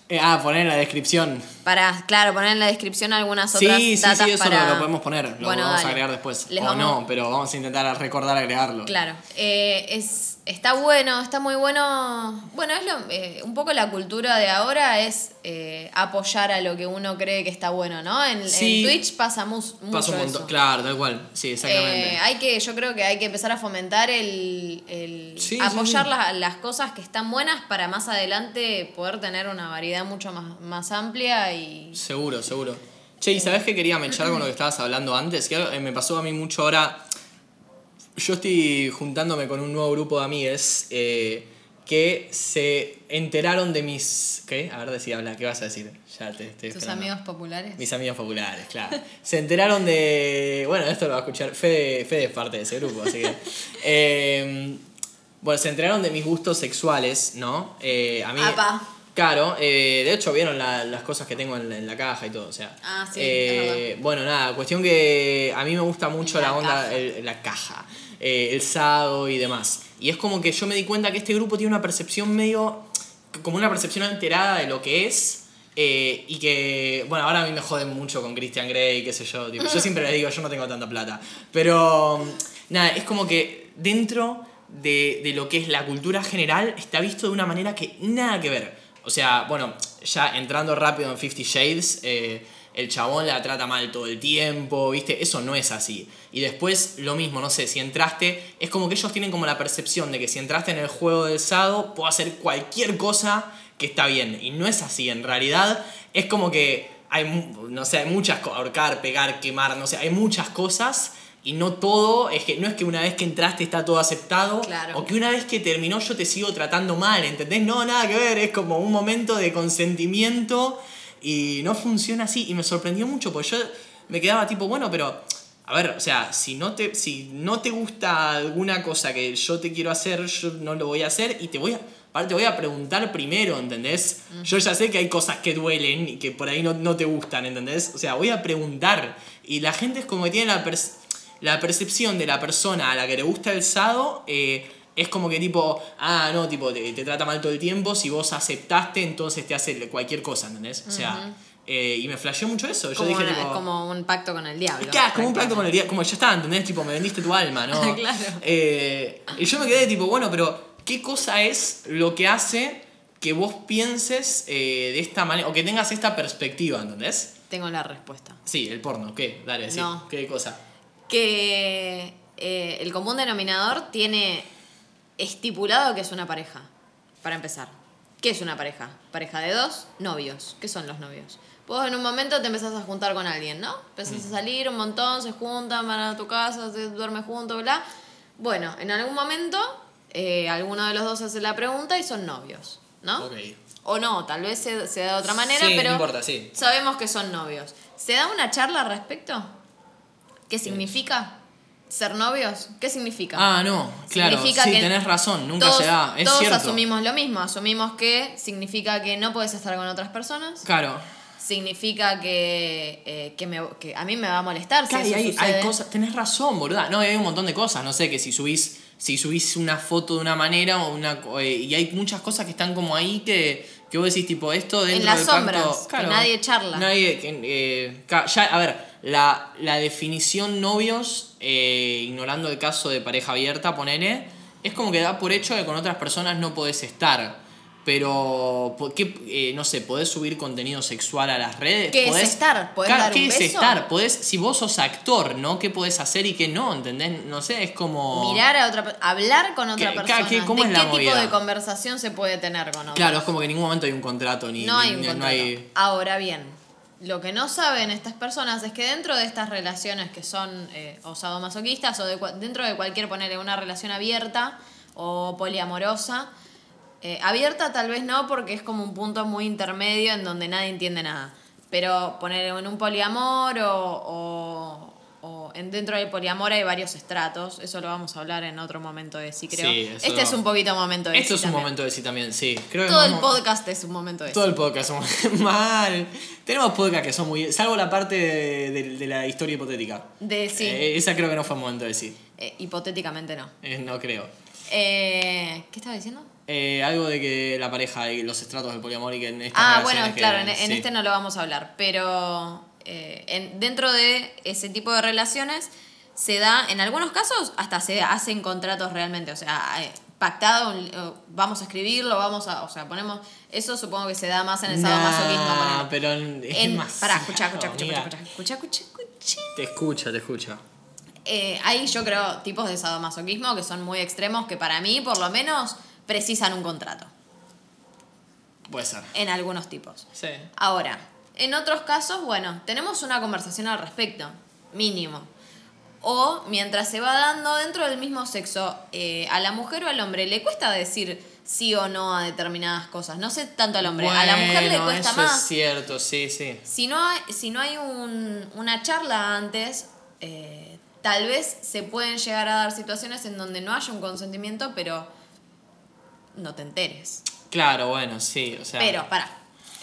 S1: Eh, ah, poner en la descripción.
S2: Para, claro, poner en la descripción algunas
S1: Sí,
S2: otras
S1: sí, sí,
S2: datas
S1: eso
S2: para...
S1: lo, lo podemos poner. Lo
S2: Bueno,
S1: vamos
S2: dale.
S1: a agregar después.
S2: Les
S1: o
S2: vamos-
S1: no, pero vamos a intentar recordar agregarlo.
S2: Claro, eh, es, está bueno, está muy bueno. Bueno, es lo, eh, un poco la cultura de ahora es eh, apoyar a lo que uno cree que está bueno, ¿no? En. Twitch pasa mucho
S1: Pasa un montón.
S2: eso.
S1: Claro, tal cual. Sí, exactamente.
S2: Eh, hay que, yo creo que hay que empezar a fomentar el, el
S1: Sí,
S2: apoyar
S1: sí.
S2: la- Las, cosas que están buenas para más adelante poder tener una variedad mucho más, más amplia y
S1: Seguro, seguro. Che, ¿y sabes qué quería mechar con lo que estabas hablando antes? Que eh, me pasó a mí mucho ahora. Yo estoy juntándome con un nuevo grupo de amigues eh, que se enteraron de mis. ¿Qué? A ver, decía, habla, ¿qué vas a decir? Ya te
S2: tus
S1: esperando.
S2: amigos populares.
S1: Mis amigos populares, claro. Se enteraron de. Bueno, esto lo va a escuchar. Fede, Fede es parte de ese grupo, así que. eh, bueno, se enteraron de mis gustos sexuales, ¿no? Eh, a mí.
S2: Apa.
S1: Claro, eh, de hecho vieron la- las cosas que tengo en, la- en la caja y todo, o sea.
S2: Ah, sí,
S1: eh, Bueno, nada, cuestión que a mí me gusta mucho
S2: La
S1: la, onda,
S2: caja.
S1: el- la caja, eh, el sado y demás. Y es como que yo me di cuenta que este grupo tiene una percepción medio. como una percepción alterada de lo que es. eh, y que, bueno, ahora a mí me joden mucho con Christian Grey, qué sé yo. tipo, yo siempre les digo, yo no tengo tanta plata. Pero, nada, es como que dentro de, de lo que es la cultura general está visto de una manera que nada que ver. O sea, bueno, ya entrando rápido en Fifty Shades, eh, el chabón la trata mal todo el tiempo, ¿viste? Eso no es así. Y después lo mismo, no sé, si entraste, es como que ellos tienen como la percepción de que si entraste en el juego del Sado, puedo hacer cualquier cosa que está bien. Y no es así, en realidad es como que hay, no sé, hay muchas cosas, ahorcar, pegar, quemar, no sé, hay muchas cosas. Y no todo, es que no es que una vez que entraste está todo aceptado,
S2: Claro.
S1: o que una vez que terminó yo te sigo tratando mal, ¿entendés? No, nada que ver, es como un momento de consentimiento y no funciona así. Y me sorprendió mucho, porque yo me quedaba tipo, bueno, pero, a ver, o sea, si no te, si no te gusta alguna cosa que yo te quiero hacer, yo no lo voy a hacer y te voy a... Aparte te voy a preguntar primero, ¿entendés? Yo ya sé que hay cosas que duelen y que por ahí no, no te gustan, ¿entendés? O sea, voy a preguntar. Y la gente es como que tiene la, perce- la percepción de la persona a la que le gusta el sado eh, es como que tipo, ah, no, tipo, te, te trata mal todo el tiempo, si vos aceptaste, entonces te hace cualquier cosa, ¿entendés? O sea, eh, y me flasheó mucho eso. Yo
S2: como,
S1: dije,
S2: una-
S1: tipo,
S2: como un pacto con el diablo.
S1: Claro, como un pacto con el día, como ya está, ¿entendés? Tipo, me vendiste tu alma, ¿no?
S2: Claro.
S1: Eh, y yo me quedé tipo, bueno, pero ¿qué cosa es lo que hace que vos pienses eh, de esta manera, o que tengas esta perspectiva, ¿entendés?
S2: Tengo la respuesta.
S1: Sí, el porno, ¿qué? Dale, sí.
S2: No.
S1: ¿Qué cosa?
S2: Que eh, el común denominador tiene estipulado que es una pareja. Para empezar. ¿Qué es una pareja? Pareja de dos, novios. ¿Qué son los novios? Vos en un momento te empezás a juntar con alguien, ¿no? Empezás
S1: Mm.
S2: a salir un montón, se juntan, van a tu casa, se duermen juntos, bla. Bueno, en algún momento eh, alguno de los dos hace la pregunta y son novios, ¿no?
S1: Ok.
S2: O no, tal vez se, se da de otra manera,
S1: Sí, no
S2: pero
S1: importa, sí.
S2: sabemos que son novios. ¿Se da una charla al respecto? ¿Qué significa ser novios? ¿Qué significa?
S1: Ah, no, claro.
S2: Significa
S1: sí,
S2: que
S1: tenés razón, nunca
S2: todos,
S1: se da. Es
S2: todos
S1: cierto.
S2: asumimos lo mismo. Asumimos que significa que no puedes estar con otras personas.
S1: Claro.
S2: Significa que, eh, que, me- que a mí me va a molestar si
S1: Claro, y
S2: eso
S1: hay, hay cosas, tenés razón, boluda. No, hay un montón de cosas. No sé, que si subís, si subís una foto de una manera o una. eh, y hay muchas cosas que están como ahí que, que vos decís, tipo, esto dentro
S2: las
S1: del pacto-
S2: sombras, que nadie charla.
S1: Nadie. eh, ya, a ver, la, la definición novios, eh, ignorando el caso de pareja abierta, ponele, es como que da por hecho que con otras personas no podés estar. Pero, ¿por qué, eh, no sé, podés subir contenido sexual a las redes?
S2: ¿Qué es
S1: ¿Podés-
S2: estar? ¿Podés dar un
S1: ¿Qué es
S2: beso?
S1: estar? Podés, si vos sos actor, ¿no? ¿Qué podés hacer y qué no? ¿Entendés? No sé, es como...
S2: Mirar a otra hablar con otra
S1: ¿Qué-
S2: persona.
S1: qué- cómo
S2: ¿De
S1: es la
S2: qué tipo
S1: movida?
S2: de conversación se puede tener con otra?
S1: Claro, es como que en ningún momento hay un contrato ni...
S2: No hay un
S1: ni-
S2: contrato.
S1: no hay-
S2: Ahora bien, lo que no saben estas personas es que dentro de estas relaciones que son eh, o sadomasoquistas o dentro de cualquier, ponerle una relación abierta o poliamorosa, eh, abierta tal vez no porque es como un punto muy intermedio en donde nadie entiende nada, pero poner en un poliamor o en dentro del poliamor hay varios estratos, eso lo vamos a hablar en otro momento de sí creo.
S1: Sí,
S2: este es un poquito momento de
S1: Esto
S2: sí
S1: es un momento de sí también, sí. Creo que
S2: Todo el
S1: vamos-
S2: podcast es un momento de
S1: Todo
S2: sí.
S1: el podcast somos mal. Tenemos podcasts que son muy... Salvo la parte de, de- de la historia hipotética.
S2: De sí.
S1: Eh, esa creo que no fue momento de sí.
S2: Eh, hipotéticamente no.
S1: Eh, no creo.
S2: ¿Qué estaba diciendo?
S1: Eh, algo de que la pareja y los estratos del poliamor y que en estas
S2: Ah, bueno, claro, en, en
S1: sí.
S2: este no lo vamos a hablar, pero eh, en- dentro de ese tipo de relaciones se da, en algunos casos, hasta se hacen contratos realmente, o sea, eh, pactado, eh, vamos a escribirlo, vamos a, o sea, ponemos, eso supongo que se da más en el sadomasoquismo.
S1: Nah,
S2: ponele.
S1: pero
S2: En,
S1: demasiado,
S2: pará, escucha, escucha, escucha, escucha, escucha, escucha.
S1: Te escucha, te escucha.
S2: Eh, hay, yo creo, tipos de sadomasoquismo que son muy extremos, que para mí, por lo menos, precisan un contrato,
S1: Puede ser.
S2: en algunos tipos.
S1: Sí.
S2: Ahora, en otros casos, bueno, tenemos una conversación al respecto, mínimo. O mientras se va dando dentro del mismo sexo, eh, a la mujer o al hombre le cuesta decir sí o no a determinadas cosas. No sé tanto al hombre, a la mujer le
S1: Bueno,
S2: cuesta
S1: eso
S2: más.
S1: es cierto, sí, sí.
S2: Si no hay, si no hay un- una charla antes, eh, tal vez se pueden llegar a dar situaciones en donde no haya un consentimiento, pero no te enteres.
S1: Claro, bueno, sí, o sea...
S2: Pero, para.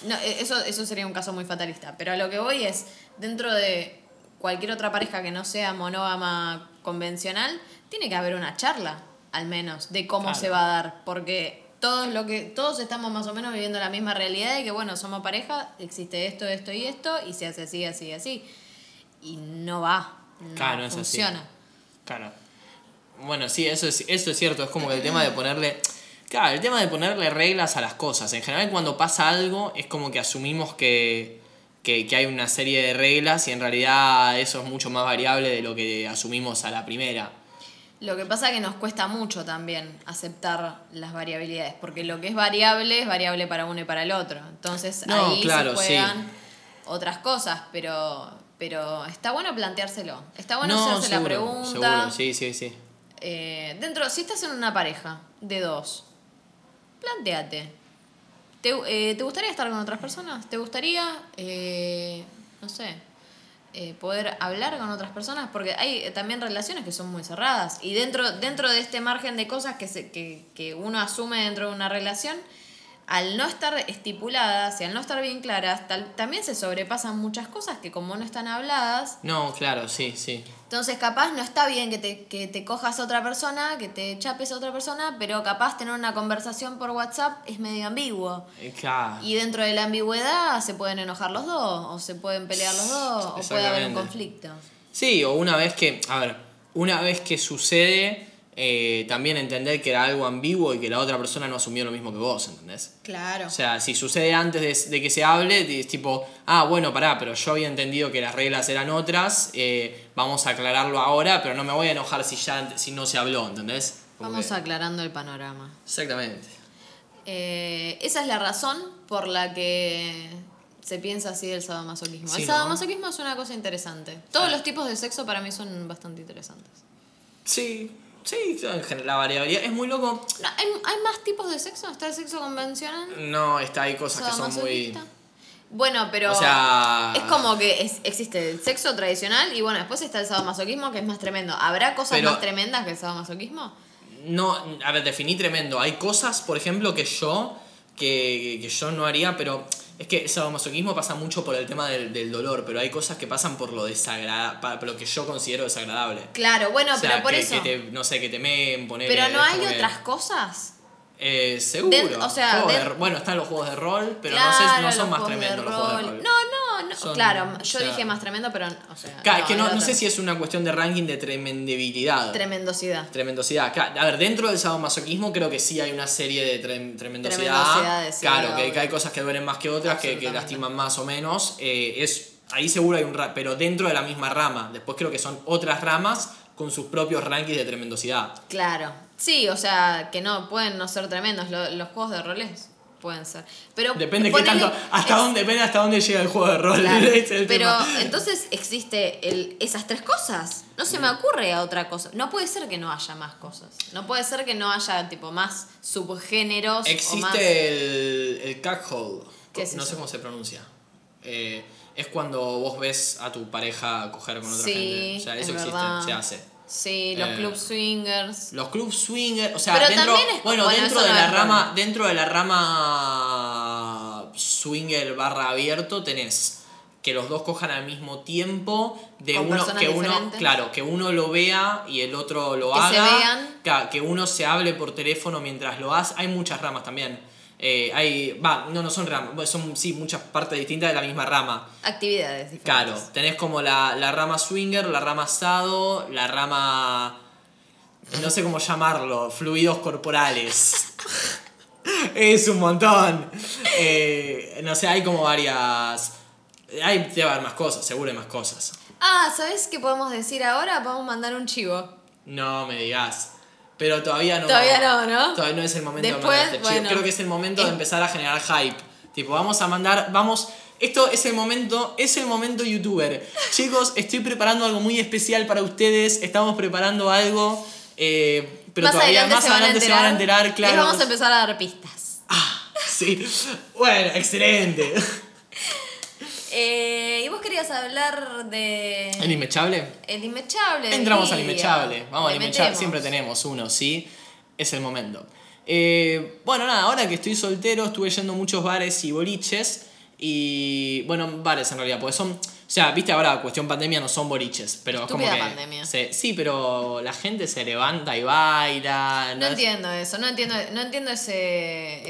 S2: No, eh, eso, eso sería un caso muy fatalista. Pero a lo que voy es, dentro de cualquier otra pareja que no sea monógama convencional, tiene que haber una charla, al menos, de cómo
S1: Claro.
S2: se va a dar. Porque todos lo que, todos estamos más o menos viviendo la misma realidad de que bueno, somos pareja, existe esto, esto y esto, y se hace así, así, así. Y no va. No
S1: Claro,
S2: funciona.
S1: Claro. Bueno, sí, eso es, eso es cierto. Es como que el tema de ponerle. Claro, el tema de ponerle reglas a las cosas. En general, cuando pasa algo, es como que asumimos que, que, que hay una serie de reglas y en realidad eso es mucho más variable de lo que asumimos a la primera.
S2: Lo que pasa es que nos cuesta mucho también aceptar las variabilidades, porque lo que es variable es variable para uno y para el otro. Entonces
S1: No,
S2: ahí
S1: claro,
S2: se
S1: sí.
S2: juegan otras cosas, pero, pero está bueno planteárselo. Está bueno hacerse la pregunta.
S1: Seguro, sí, sí, sí.
S2: Eh, dentro, si estás en una pareja de dos, planteate. ¿Te, eh, ¿te gustaría estar con otras personas? ¿Te gustaría, eh, no sé, eh, poder hablar con otras personas? Porque hay eh, también relaciones que son muy cerradas. Y dentro, dentro de este margen de cosas que, se, que, que uno asume dentro de una relación, al no estar estipuladas y al no estar bien claras, tal- también se sobrepasan muchas cosas que como no están habladas,
S1: No, claro, sí, sí.
S2: entonces, capaz no está bien que te, que te cojas a otra persona, que te chapes a otra persona, pero capaz tener una conversación por WhatsApp es medio ambiguo.
S1: Eh, Claro.
S2: Y dentro de la ambigüedad se pueden enojar los dos, o se pueden pelear los dos, o puede haber un conflicto.
S1: Sí, o una vez que, a ver, una vez que sucede, eh, también entender que era algo ambiguo y que la otra persona no asumió lo mismo que vos, ¿entendés?
S2: Claro.
S1: O sea, si sucede antes de, de que se hable, es tipo, ah, bueno, pará, pero yo había entendido que las reglas eran otras, eh, vamos a aclararlo ahora, pero no me voy a enojar si ya si no se habló, ¿entendés? Como
S2: Vamos
S1: que-
S2: aclarando el panorama.
S1: Exactamente.
S2: Eh, esa es la razón por la que se piensa así del sadomasoquismo.
S1: Sí,
S2: el
S1: ¿no?
S2: sadomasoquismo es una cosa interesante. Todos
S1: Ah.
S2: los tipos de sexo para mí son bastante interesantes.
S1: Sí, sí, en general, la variabilidad es muy loco.
S2: No, ¿hay, hay más tipos de sexo? ¿Está el sexo convencional?
S1: No, está, hay cosas que son muy...
S2: Bueno, pero
S1: O sea-
S2: es como que es- existe el sexo tradicional y bueno, después está el sadomasoquismo que es más tremendo. ¿Habrá cosas
S1: Pero-
S2: más tremendas que el sadomasoquismo?
S1: No, a ver, definí tremendo. Hay cosas, por ejemplo, que yo, que, que yo no haría, pero es que sadomasoquismo pasa mucho por el tema del, del dolor, pero hay cosas que pasan por lo desagradable, por lo que yo considero desagradable.
S2: Claro, bueno,
S1: o sea,
S2: pero por
S1: que,
S2: eso.
S1: que te, no sé, que te meen, poner...
S2: pero no hay otras cosas.
S1: Eh, seguro.
S2: O sea,
S1: de bueno, están los juegos de rol, pero
S2: claro,
S1: no sé, no son más tremendos los juegos de rol.
S2: No, no, no,
S1: Son-
S2: claro,
S1: o
S2: yo
S1: sea-
S2: dije más tremendo, pero. O sea,
S1: Claro, que no,
S2: el
S1: no
S2: otro.
S1: sé si es una cuestión de ranking de tremendibilidad.
S2: Tremendosidad.
S1: Tremendosidad. A ver, dentro del sadomasoquismo creo que sí hay una serie de trem- tremendosidad.
S2: Sí,
S1: claro, que, que hay cosas que duelen más que otras, que, que lastiman más o menos. Eh, es, ahí seguro hay un pero dentro de la misma rama. Después creo que son otras ramas con sus propios rankings de tremendosidad.
S2: Claro. Sí, o sea, que no, pueden no ser tremendos. Lo- los juegos de roles pueden ser. Pero
S1: Depende qué
S2: ponele-
S1: tanto, hasta
S2: es-
S1: dónde, depende hasta dónde llega el juego de rol.
S2: Claro, Pero
S1: tema.
S2: entonces existe el, esas tres cosas. No se me ocurre a otra cosa. No puede ser que no haya más cosas. No puede ser que no haya tipo más subgéneros o más.
S1: Existe el, el cuckold.
S2: ¿Qué es
S1: no
S2: eso?
S1: sé cómo se pronuncia. Eh, es cuando vos ves a tu pareja coger con otra
S2: Sí,
S1: gente. O sea, eso
S2: es
S1: existe,
S2: verdad.
S1: se hace.
S2: Sí, los
S1: Eh,
S2: club swingers.
S1: Los club swinger, o sea,
S2: Pero
S1: dentro,
S2: es-
S1: bueno,
S2: bueno,
S1: dentro de
S2: no
S1: la rama, dentro de la rama swinger barra abierto tenés que los dos cojan al mismo tiempo, de
S2: Con
S1: uno que uno,
S2: diferentes.
S1: claro, que uno lo vea y el otro lo
S2: Que se
S1: haga,
S2: vean.
S1: Claro, que uno se hable por teléfono mientras lo hace. Hay muchas ramas también. Eh, hay, va, no, no son ramas, son sí muchas partes distintas de la misma rama.
S2: Actividades diferentes.
S1: Claro, tenés como la, la rama swinger, la rama asado, la rama. No sé cómo llamarlo, fluidos corporales. es un montón. Eh, no sé, hay como varias. Hay, debe haber más cosas, seguro hay más cosas.
S2: Ah, ¿sabes qué podemos decir ahora? Podemos mandar un chivo.
S1: No me digas. Pero todavía no.
S2: Todavía no, ¿no?
S1: Todavía no es el momento
S2: Después,
S1: de mandar este
S2: bueno.
S1: Creo que es el momento de empezar a generar hype. Tipo, vamos a mandar. Vamos. Esto es el momento. Es el momento youtuber. Chicos, estoy preparando algo muy especial para ustedes. Estamos preparando algo. eh, pero
S2: más
S1: todavía
S2: adelante,
S1: más
S2: se, van
S1: adelante se van a enterar, claro.
S2: Les vamos a empezar a dar pistas.
S1: Ah, sí. Bueno, excelente.
S2: Eh, vos querías hablar de.
S1: ¿El inmechable?
S2: El inmechable.
S1: Entramos al inmechable. Vamos al
S2: Le
S1: inmechable. Siempre tenemos uno, ¿sí? Es el momento. Eh, bueno, nada, ahora que estoy soltero, estuve yendo a muchos bares y boliches. Y. Bueno, bares en realidad, porque son. O sea, viste ahora, cuestión pandemia no son boliches, pero es como que.
S2: pandemia.
S1: se- sí, pero la gente se levanta y baila.
S2: No entiendo eso, no entiendo, no entiendo ese.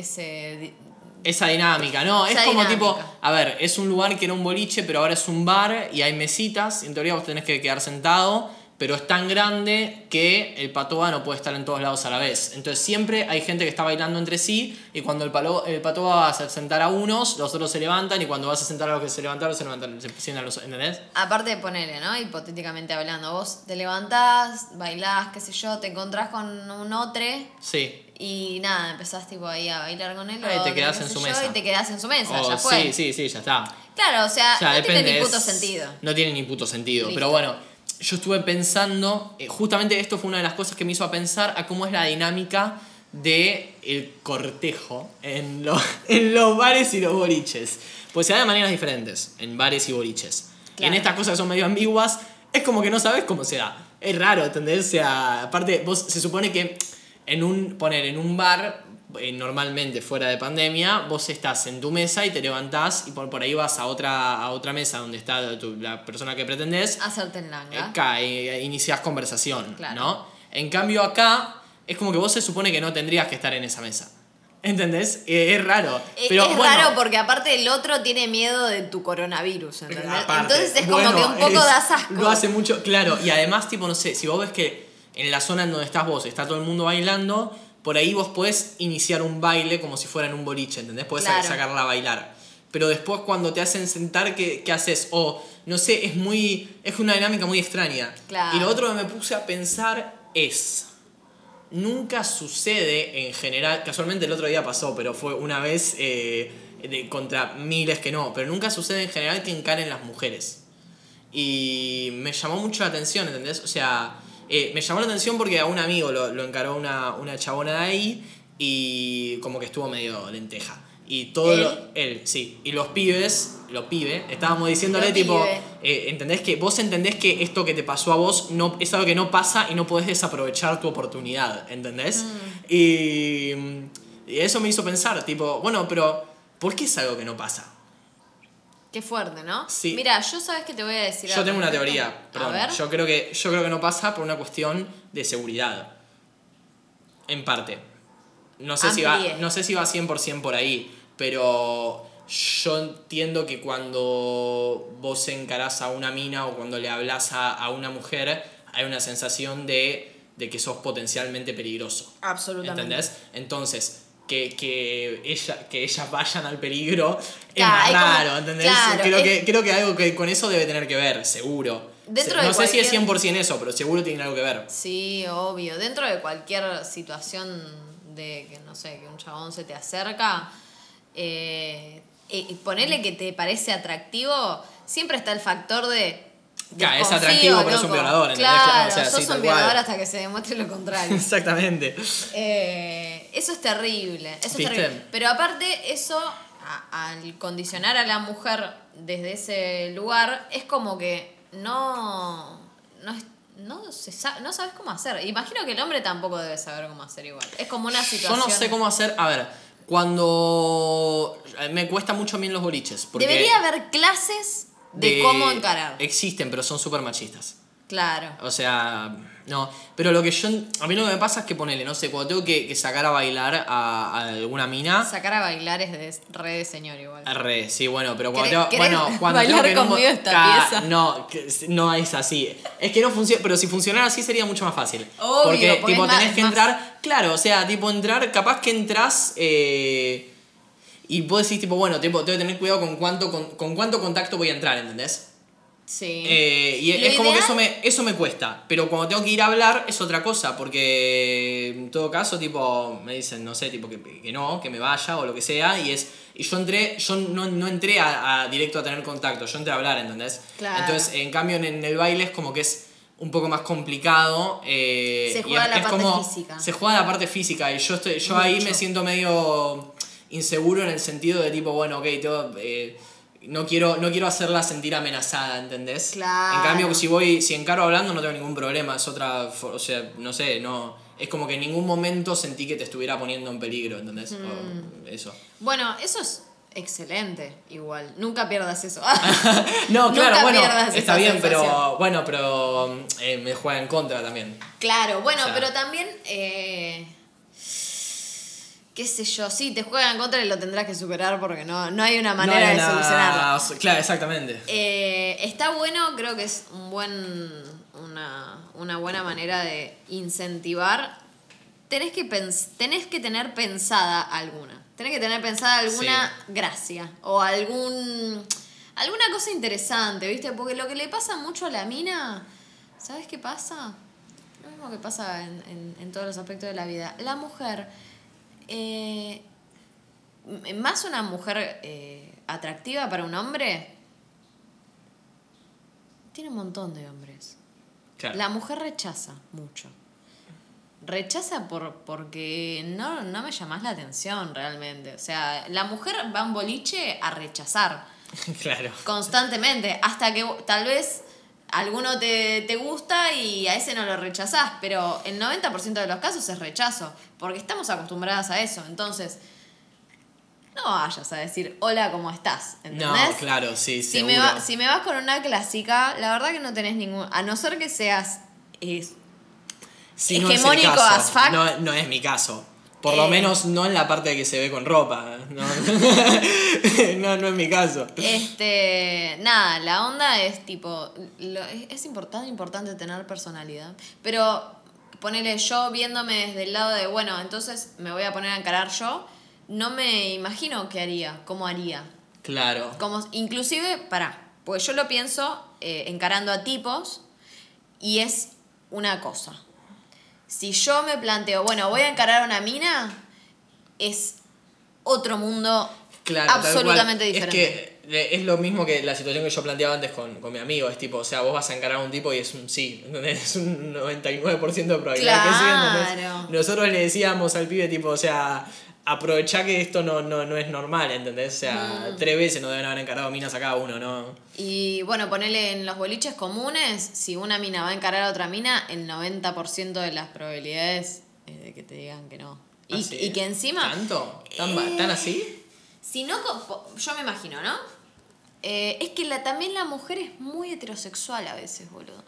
S1: Esa dinámica, ¿no?
S2: Esa
S1: es como
S2: dinámica.
S1: tipo, a ver, es un lugar que era un boliche, pero ahora es un bar y hay mesitas. y En teoría vos tenés que quedar sentado, pero es tan grande que el patoa no puede estar en todos lados a la vez. Entonces siempre hay gente que está bailando entre sí y cuando el, palo, el patoa va a sentar a unos, los otros se levantan y cuando vas a sentar a los que se levantaron, se levantan, se sientan los, ¿entendés?
S2: Aparte de ponerle, ¿no? Hipotéticamente hablando, vos te levantás, bailás, qué sé yo, te encontrás con un otro
S1: Sí.
S2: Y nada, empezás tipo ahí a bailar con él.
S1: Ahí te
S2: otro,
S1: quedás en su
S2: yo,
S1: mesa.
S2: Y te quedás en su mesa,
S1: Oh,
S2: ya fue.
S1: sí, sí, sí, ya está.
S2: Claro, o sea, no tiene ni
S1: depende,
S2: puto
S1: es-
S2: sentido.
S1: No tiene ni puto sentido.
S2: Listo.
S1: Pero bueno, yo estuve pensando, eh, justamente esto fue una de las cosas que me hizo a pensar a cómo es la dinámica de el cortejo en, lo- en los bares y los boliches. Pues se da de maneras diferentes en bares y boliches. Y en
S2: Claro.
S1: estas cosas que son medio ambiguas, es como que no sabes cómo se da. Es raro, ¿entendés? O sea, aparte, vos se supone que en un, poner en un bar, eh, normalmente fuera de pandemia, vos estás en tu mesa y te levantás y por, por ahí vas a otra, a otra mesa donde está tu- la persona que pretendés,
S2: Hacerte en langa.
S1: acá eh, iniciás conversación,
S2: Claro.
S1: ¿no? En cambio acá, es como que vos se supone que no tendrías que estar en esa mesa. ¿Entendés? Eh, es raro.
S2: Eh,
S1: Pero,
S2: es
S1: bueno,
S2: raro porque aparte el otro tiene miedo de tu coronavirus, ¿entendés?
S1: Aparte,
S2: Entonces es
S1: bueno,
S2: como que un poco
S1: es-
S2: das asco.
S1: Lo hace mucho, claro. Y además, tipo, no sé, si vos ves que en la zona en donde estás vos está todo el mundo bailando, por ahí vos podés iniciar un baile como si fuera en un boliche, ¿entendés? Podés
S2: Claro.
S1: sacarla a bailar. Pero después cuando te hacen sentar, ¿qué, qué haces? O, no sé, es muy. es una dinámica muy extraña.
S2: Claro.
S1: Y lo otro que me puse a pensar es. Nunca sucede en general, casualmente el otro día pasó, pero fue una vez eh, de- contra miles que no, pero nunca sucede en general que encaren las mujeres. Y me llamó mucho la atención, ¿entendés? O sea, eh, me llamó la atención porque a un amigo lo, lo encaró una, una chabona de ahí y como que estuvo medio lenteja. Y todo
S2: ¿Él?
S1: lo- él, sí. Y los pibes, los pibes, estábamos diciéndole tipo, eh, ¿entendés que vos entendés que esto que te pasó a vos no, es algo que no pasa y no podés desaprovechar tu oportunidad, ¿entendés?
S2: Mm.
S1: Y, y eso me hizo pensar, tipo, bueno, pero ¿por qué es algo que no pasa?
S2: Qué fuerte, ¿no?
S1: Sí.
S2: Mira, yo sabes que te voy a decir
S1: Yo tengo una teoría, perdón.
S2: A ver.
S1: Yo creo que yo creo que no pasa por una cuestión de seguridad. En parte. No sé si va no sé si va 100% por ahí, pero yo entiendo que cuando vos encarás a una mina o cuando le hablas a, a una mujer, hay una sensación de, de que sos potencialmente peligroso.
S2: Absolutamente.
S1: ¿Entendés? Entonces, que, que, ella, que ellas vayan al peligro es más
S2: hay como-
S1: raro, ¿entendés?
S2: claro,
S1: creo,
S2: es-
S1: que, creo que algo que con eso debe tener que ver, seguro.
S2: Dentro
S1: Se-
S2: de
S1: no sé si es
S2: cualquier-
S1: 100% eso, pero seguro tiene algo que ver.
S2: Sí, obvio. Dentro de cualquier situación de que, no sé, que un chabón se te acerca, eh, y ponerle que te parece atractivo, siempre está el factor de.
S1: Claro, es
S2: desconfío,
S1: atractivo, pero es un violador.
S2: Claro,
S1: Claro, o sea,
S2: sos
S1: sí,
S2: un violador hasta que se demuestre lo contrario.
S1: Exactamente.
S2: Eh, eso es terrible, eso es terrible. Pero aparte, eso, a- al condicionar a la mujer desde ese lugar, es como que no. No, es- no, se sa- no sabes cómo hacer. Imagino que el hombre tampoco debe saber cómo hacer igual. Es como una
S1: Yo
S2: situación.
S1: no sé cómo hacer. A ver, cuando. Me cuesta mucho a mí en los boliches. Porque
S2: Debería haber clases de, cómo encarar.
S1: Existen, pero son súper machistas.
S2: Claro.
S1: O sea, no. Pero lo que yo. A mí lo que me pasa es que ponele, no sé, cuando tengo que, que sacar a bailar a, a alguna mina.
S2: Sacar a bailar es de re de señor igual.
S1: Re, sí, bueno, pero cuando
S2: ¿Querés-
S1: tengo, bueno, cuando
S2: bailar
S1: tengo que no-
S2: conmigo esta
S1: Ca-
S2: pieza?
S1: No, no es así. Es que no funciona, pero si funcionara así sería mucho más fácil.
S2: Obvio,
S1: porque,
S2: porque
S1: tipo
S2: más-
S1: tenés que
S2: más-
S1: entrar, claro, o sea, tipo entrar, capaz que entras eh, y vos decís tipo, bueno, tipo, tengo que tener cuidado con cuánto con, con cuánto contacto voy a entrar, ¿entendés?
S2: Sí.
S1: Eh, y
S2: Lo
S1: es como que
S2: ideal-
S1: eso me, eso me cuesta. Pero cuando tengo que ir a hablar es otra cosa. Porque en todo caso, tipo, me dicen, no sé, tipo que, que no, que me vaya o lo que sea. Y es. Y yo entré, yo no, no entré a, a directo a tener contacto, yo entré a hablar, ¿entendés?
S2: Claro.
S1: Entonces, en cambio, en, en el baile es como que es un poco más complicado. eh,
S2: Se
S1: y
S2: juega
S1: es-
S2: la
S1: es
S2: parte
S1: como-
S2: física.
S1: Se juega la parte física. Y yo estoy, yo ahí
S2: Mucho.
S1: me siento medio inseguro en el sentido de tipo, bueno, ok, tengo, eh, no quiero, no quiero hacerla sentir amenazada, ¿entendés?
S2: Claro.
S1: En cambio, si voy, si encaro hablando no tengo ningún problema, es otra, o sea, no sé, no, es como que en ningún momento sentí que te estuviera poniendo en peligro, ¿entendés?
S2: Mm.
S1: O eso.
S2: Bueno, eso es excelente, igual. Nunca pierdas eso.
S1: No,
S2: Nunca
S1: claro, bueno, está bien, pero bueno, pero eh, me juega en contra también.
S2: Claro, bueno,
S1: O sea-
S2: pero también, eh, qué sé yo, sí, te juegan en contra y lo tendrás que superar porque no, no hay una manera
S1: No hay
S2: de solucionarlo.
S1: Claro, exactamente.
S2: Eh, está bueno, creo que es un buen, una, una buena manera de incentivar. Tenés que, pens- tenés que tener pensada alguna. Tenés que tener pensada alguna gracia o algún alguna cosa interesante, ¿viste? Porque lo que le pasa mucho a la mina, ¿sabes qué pasa? Lo mismo que pasa en, en- en todos los aspectos de la vida. La mujer, eh, más una mujer eh, atractiva para un hombre, tiene un montón de hombres.
S1: Claro.
S2: La mujer rechaza mucho. Rechaza por, porque no, no me llamas la atención realmente. O sea, la mujer va a un boliche a rechazar
S1: claro.
S2: constantemente. Hasta que tal vez alguno te, te gusta y a ese no lo rechazás. Pero el 90% de los casos es rechazo. Porque estamos acostumbradas a eso. Entonces, no vayas a decir, hola, ¿cómo estás?
S1: No, claro, sí,
S2: Si
S1: seguro.
S2: me, va- si me vas con una clásica, la verdad que no tenés ningún. A no ser que seas.
S1: no es
S2: hegemónico
S1: caso.
S2: as fuck.
S1: No, no es mi caso. Por lo
S2: Eh.
S1: menos no en la parte de que se ve con ropa. No, no, no es mi caso.
S2: Este, nada, la onda es tipo, lo- es, es importante, importante tener personalidad, pero ponele yo viéndome desde el lado de, bueno, entonces me voy a poner a encarar yo, no me imagino qué haría, cómo haría.
S1: Claro.
S2: Como, inclusive, pará, pues yo lo pienso eh, encarando a tipos y es una cosa. Si yo me planteo, bueno, voy a encarar a una mina, es otro mundo
S1: Claro,
S2: absolutamente diferente.
S1: Es que es lo mismo que la situación que yo planteaba antes con, con mi amigo. Es tipo, o sea, vos vas a encarar a un tipo y es un sí. ¿entendés? Es un 99% de probabilidad que sí.
S2: Claro.
S1: Nosotros le decíamos al pibe, tipo, o sea, aprovechá que esto no, no, no es normal, ¿entendés? O sea,
S2: Mm.
S1: tres veces no deben haber encarado minas a cada uno, ¿no?
S2: Y bueno, ponele en los boliches comunes, si una mina va a encarar a otra mina, el 90% de las probabilidades es de que te digan que no. Y,
S1: ¿Ah, sí?
S2: y que encima,
S1: ¿Tanto? ¿Tan,
S2: Eh,
S1: tan así?
S2: si no, yo me imagino, ¿no? Eh, es que la, también la mujer es muy heterosexual a veces, boludo.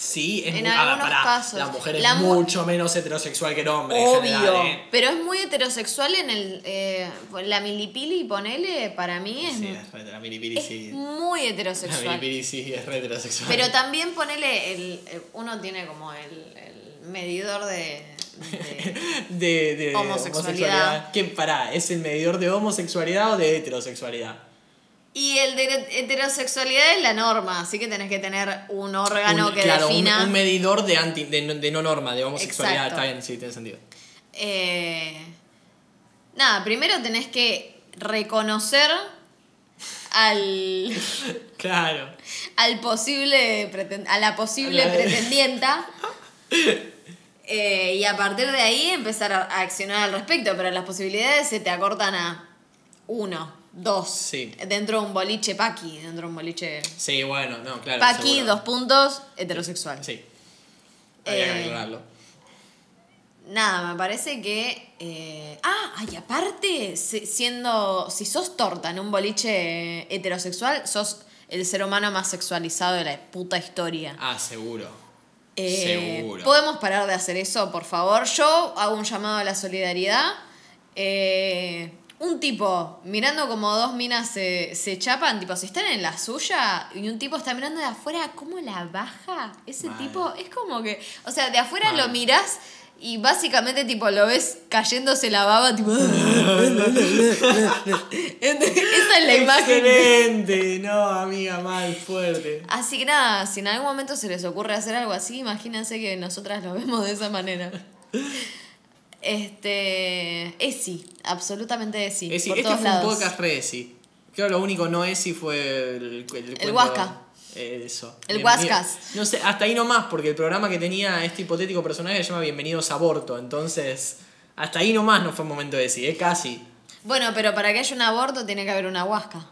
S1: Sí, es
S2: En
S1: muy- ah,
S2: algunos
S1: pará,
S2: casos.
S1: La mujer es
S2: La mu-
S1: mucho menos heterosexual que el hombre. en
S2: Obvio.
S1: general, ¿eh?
S2: Pero es muy heterosexual en el. eh, la milipili, ponele, para mí es,
S1: Sí, es re- la milipili
S2: es
S1: sí.
S2: muy
S1: La
S2: heterosexual.
S1: milipili sí es re heterosexual.
S2: Pero también ponele. El, el- uno tiene como el, el medidor de. de-
S1: de, de
S2: Homosexualidad.
S1: ¿Qué pará? ¿Es el medidor de homosexualidad o de heterosexualidad?
S2: Y el de heterosexualidad es la norma, así que tenés que tener un órgano
S1: Un-
S2: que
S1: claro, un-
S2: defina.
S1: Un, medidor de, anti, de, no- de no norma, de homosexualidad.
S2: Exacto.
S1: Está bien, sí, tiene sentido.
S2: Eh, nada, primero tenés que reconocer al.
S1: Claro.
S2: al posible a la posible
S1: La-
S2: pretendienta eh, y a partir de ahí empezar a accionar al respecto pero las posibilidades se te acortan a uno dos
S1: Sí.
S2: dentro de un boliche paqui dentro de un boliche
S1: Sí, bueno, no, claro.
S2: paqui
S1: seguro.
S2: dos puntos heterosexual
S1: Sí. Había que
S2: Eh,
S1: aclararlo.
S2: nada me parece que eh, ah y aparte si- siendo si sos torta en un boliche heterosexual sos el ser humano más sexualizado de la puta historia
S1: Ah, seguro.
S2: Eh,
S1: Seguro.
S2: ¿Podemos parar de hacer eso, por favor? Yo hago un llamado a la solidaridad. Eh, un tipo mirando como dos minas se, se chapan, tipo, si están en la suya y un tipo está mirando de afuera, ¿cómo la baja? Ese tipo es como que, o sea, de afuera lo mirás y básicamente tipo lo ves cayéndose la baba, tipo... Esa es la imagen.
S1: Excelente. No, amiga, mal, fuerte.
S2: Así que nada, si en algún momento se les ocurre hacer algo así, imagínense que nosotras lo vemos de esa manera. Este. Esi, absolutamente Esi.
S1: Esi,
S2: por
S1: este
S2: todos
S1: fue un
S2: lados.
S1: podcast re Esi. Creo que lo único no Esi fue el, el,
S2: Huasca.
S1: eh, Eso.
S2: El Huascas.
S1: No sé, hasta ahí nomás, porque el programa que tenía este hipotético personaje se llama Bienvenidos a Aborto. Entonces, hasta ahí nomás no fue un momento de Esi, es casi.
S2: Bueno, pero para que haya un aborto tiene que haber una huasca.